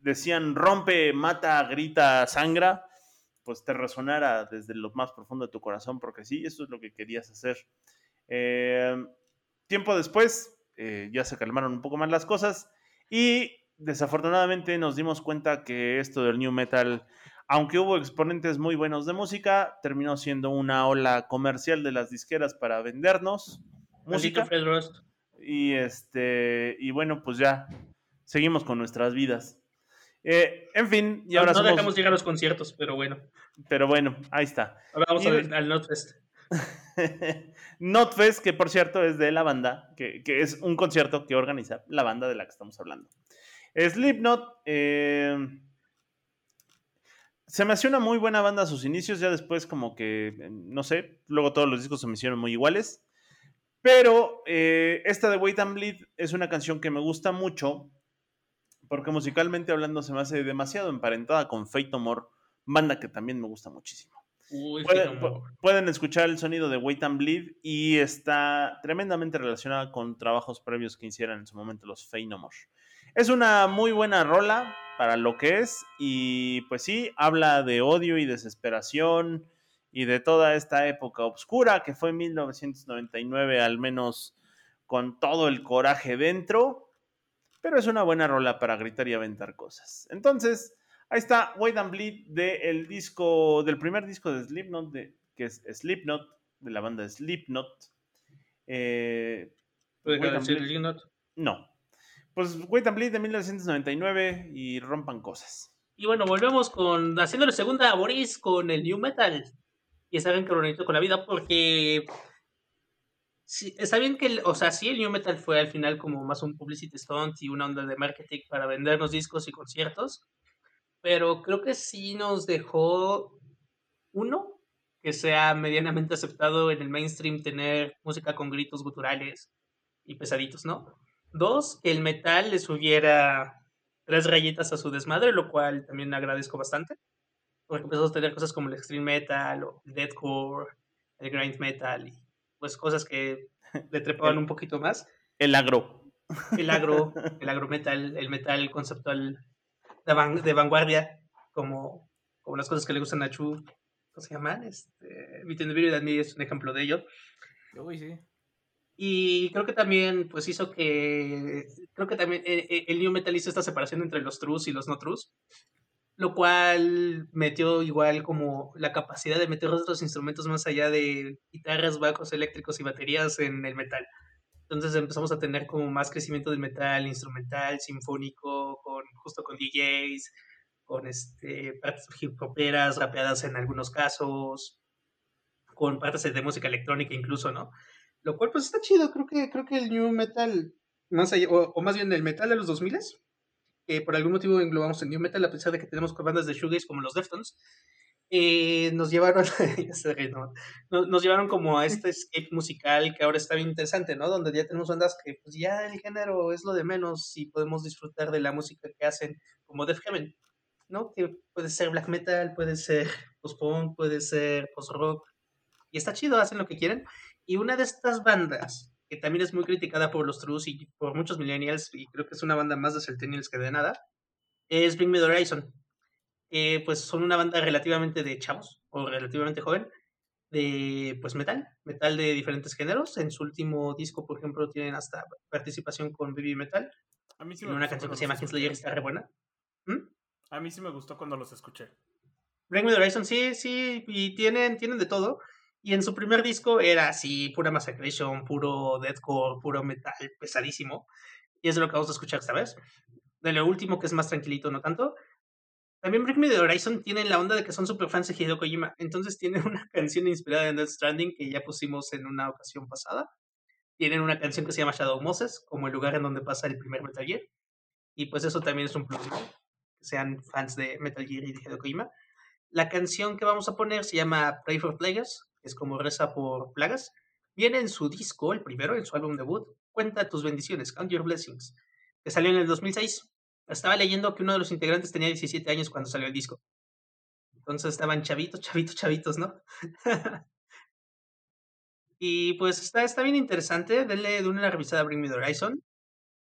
decían rompe, mata, grita, sangra, pues te resonara desde lo más profundo de tu corazón, porque sí, eso es lo que querías hacer. Eh, tiempo después, eh, ya se calmaron un poco más las cosas y desafortunadamente nos dimos cuenta que esto del new metal, aunque hubo exponentes muy buenos de música, terminó siendo una ola comercial de las disqueras para vendernos música. Y este, y bueno, pues ya seguimos con nuestras vidas. Eh, en fin, y No, ahora no somos- dejamos llegar a los conciertos, pero bueno. Pero bueno, ahí está. Ahora vamos Y- al, al Notfest. Notfest, que por cierto es de la banda, que, que es un concierto que organiza la banda de la que estamos hablando. Slipknot, eh, se me hacía una muy buena banda a sus inicios, ya después como que, eh, no sé, luego todos los discos se me hicieron muy iguales. Pero eh, esta de Wait and Bleed es una canción que me gusta mucho, porque musicalmente hablando se me hace demasiado emparentada con Fate No More, banda que también me gusta muchísimo. Uy, Pueden, escuchar el sonido de Wait and Bleed y está tremendamente relacionada con trabajos previos que hicieran en su momento los Fey No More. Es una muy buena rola para lo que es y pues sí, habla de odio y desesperación y de toda esta época oscura que fue 1999 al menos con todo el coraje dentro, pero es una buena rola para gritar y aventar cosas. Entonces, Ahí está, Wait and Bleed del disco, del primer disco de Slipknot, de, que es Slipknot, de la banda Slipknot. Eh, ¿Puede Wait and decir Bleed- Slipknot? no. Pues Wait and Bleed de 1999 y rompan cosas. Y bueno, volvemos con haciéndole segunda a Boris con el New Metal. Y está bien que bonito con la vida porque está bien que, o sea, sí el New Metal fue al final como más un publicity stunt y una onda de marketing para vendernos discos y conciertos, pero creo que sí nos dejó uno que sea medianamente aceptado en el mainstream tener música con gritos guturales y pesaditos, ¿no? Dos, que el metal le subiera tres rayitas a su desmadre, lo cual también agradezco bastante. Porque empezamos a tener cosas como el extreme metal o el deathcore, el grind metal y pues cosas que le trepaban El- un poquito más. El agro. El agro, el agro metal, el metal conceptual de, van- de vanguardia, como, como las cosas que le gustan a Chu. ¿Cómo se llaman? Este, Video That Me es un ejemplo de ello. Uy, sí. Y creo que también, pues hizo que. Creo que también eh, eh, el New Metal hizo esta separación entre los trus y los no trus. Lo cual metió igual como la capacidad de meter otros instrumentos más allá de guitarras, bajos eléctricos y baterías en el metal. Entonces empezamos a tener como más crecimiento del metal instrumental, sinfónico, con, justo con DJs, con este, partes hip hoperas, rapeadas en algunos casos, con partes de música electrónica incluso, ¿no? Lo cual pues está chido, creo que, creo que el new metal, más allá, o, o más bien el metal de los 2000 que por algún motivo englobamos en new metal, a pesar de que tenemos bandas de shoegaze como los Deftones, eh, nos llevaron, ya se ríe, ¿no? nos, nos llevaron como a este escape musical que ahora está bien interesante, ¿no? Donde ya tenemos bandas que pues ya el género es lo de menos y podemos disfrutar de la música que hacen como Def Heaven, ¿no? Que puede ser black metal, puede ser post-punk, puede ser post-rock, y está chido, hacen lo que quieren. Y una de estas bandas, que también es muy criticada por los trus y por muchos millennials, y creo que es una banda más de centennials que de nada, es Bring Me the Horizon. Eh, pues son una banda relativamente de chavos, o relativamente joven, de pues metal, metal de diferentes géneros. En su último disco, por ejemplo, tienen hasta participación con Baby Metal, A mí sí en me una gustó canción que se llama escuché. está re buena. ¿Mm? A mí sí me gustó cuando los escuché. Bring Me the Horizon, sí, sí, y tienen, tienen de todo. Y en su primer disco era así, pura Massacration, puro deathcore, puro metal pesadísimo. Y es lo que vamos a escuchar esta vez. De lo último, que es más tranquilito, no tanto. También Bring Me the Horizon tienen la onda de que son super fans de Hideo Kojima. Entonces tienen una canción inspirada en Death Stranding que ya pusimos en una ocasión pasada. Tienen una canción que se llama Shadow Moses, como el lugar en donde pasa el primer Metal Gear. Y pues eso también es un plus, ¿no? Que sean fans de Metal Gear y de Hideo Kojima. La canción que vamos a poner se llama Pray for que es como reza por plagas. Viene en su disco, el primero, en su álbum debut, Cuenta tus bendiciones, Count Your Blessings, que salió en el 2006. Estaba leyendo que uno de los integrantes tenía 17 años cuando salió el disco. Entonces estaban chavitos, chavitos, chavitos, ¿no? y pues está, está bien interesante. Denle de una revisada a Bring Me the Horizon.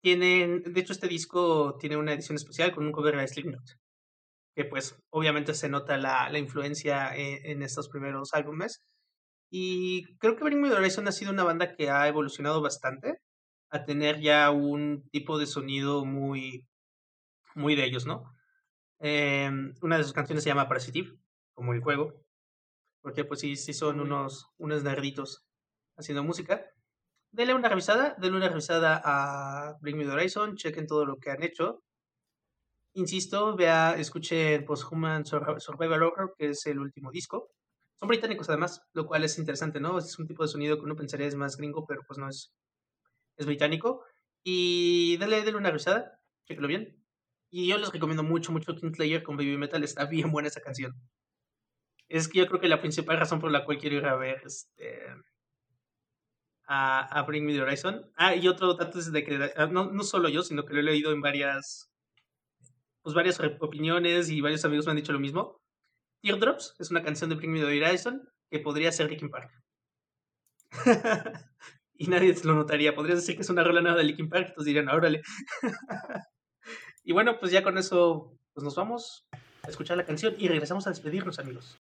Tienen, de hecho, este disco tiene una edición especial con un cover de Slipknot que pues obviamente se nota la, la influencia en, en, estos primeros álbumes. Y creo que Bring Me the Horizon ha sido una banda que ha evolucionado bastante a tener ya un tipo de sonido muy, muy de ellos, ¿no? Eh, una de sus canciones se llama Parasitive, como el juego, porque pues sí, sí son unos, unos nerditos haciendo música. Denle una revisada, denle una revisada a Bring Me the Horizon, chequen todo lo que han hecho Insisto, vea, escuche Post-Human Sur- Survival Horror, que es el último disco. Son británicos además, lo cual es interesante, ¿no? Es un tipo de sonido que uno pensaría es más gringo, pero pues no es. Es británico. Y dale, dale una risada, chéquelo bien. Y yo les recomiendo mucho, mucho Kingslayer con Baby Metal. Está bien buena esa canción. Es que yo creo que la principal razón por la cual quiero ir a ver este, a, a Bring Me the Horizon. Ah, y otro dato es de que ah, no, no solo yo, sino que lo he leído en varias, pues varias opiniones y varios amigos me han dicho lo mismo. Teardrops es una canción de Bring Me Horizon que podría ser Linkin Park. y nadie se lo notaría. Podrías decir que es una rola nueva de Linkin Park, entonces dirían, órale. y bueno, pues ya con eso pues nos vamos a escuchar la canción y regresamos a despedirnos, amigos.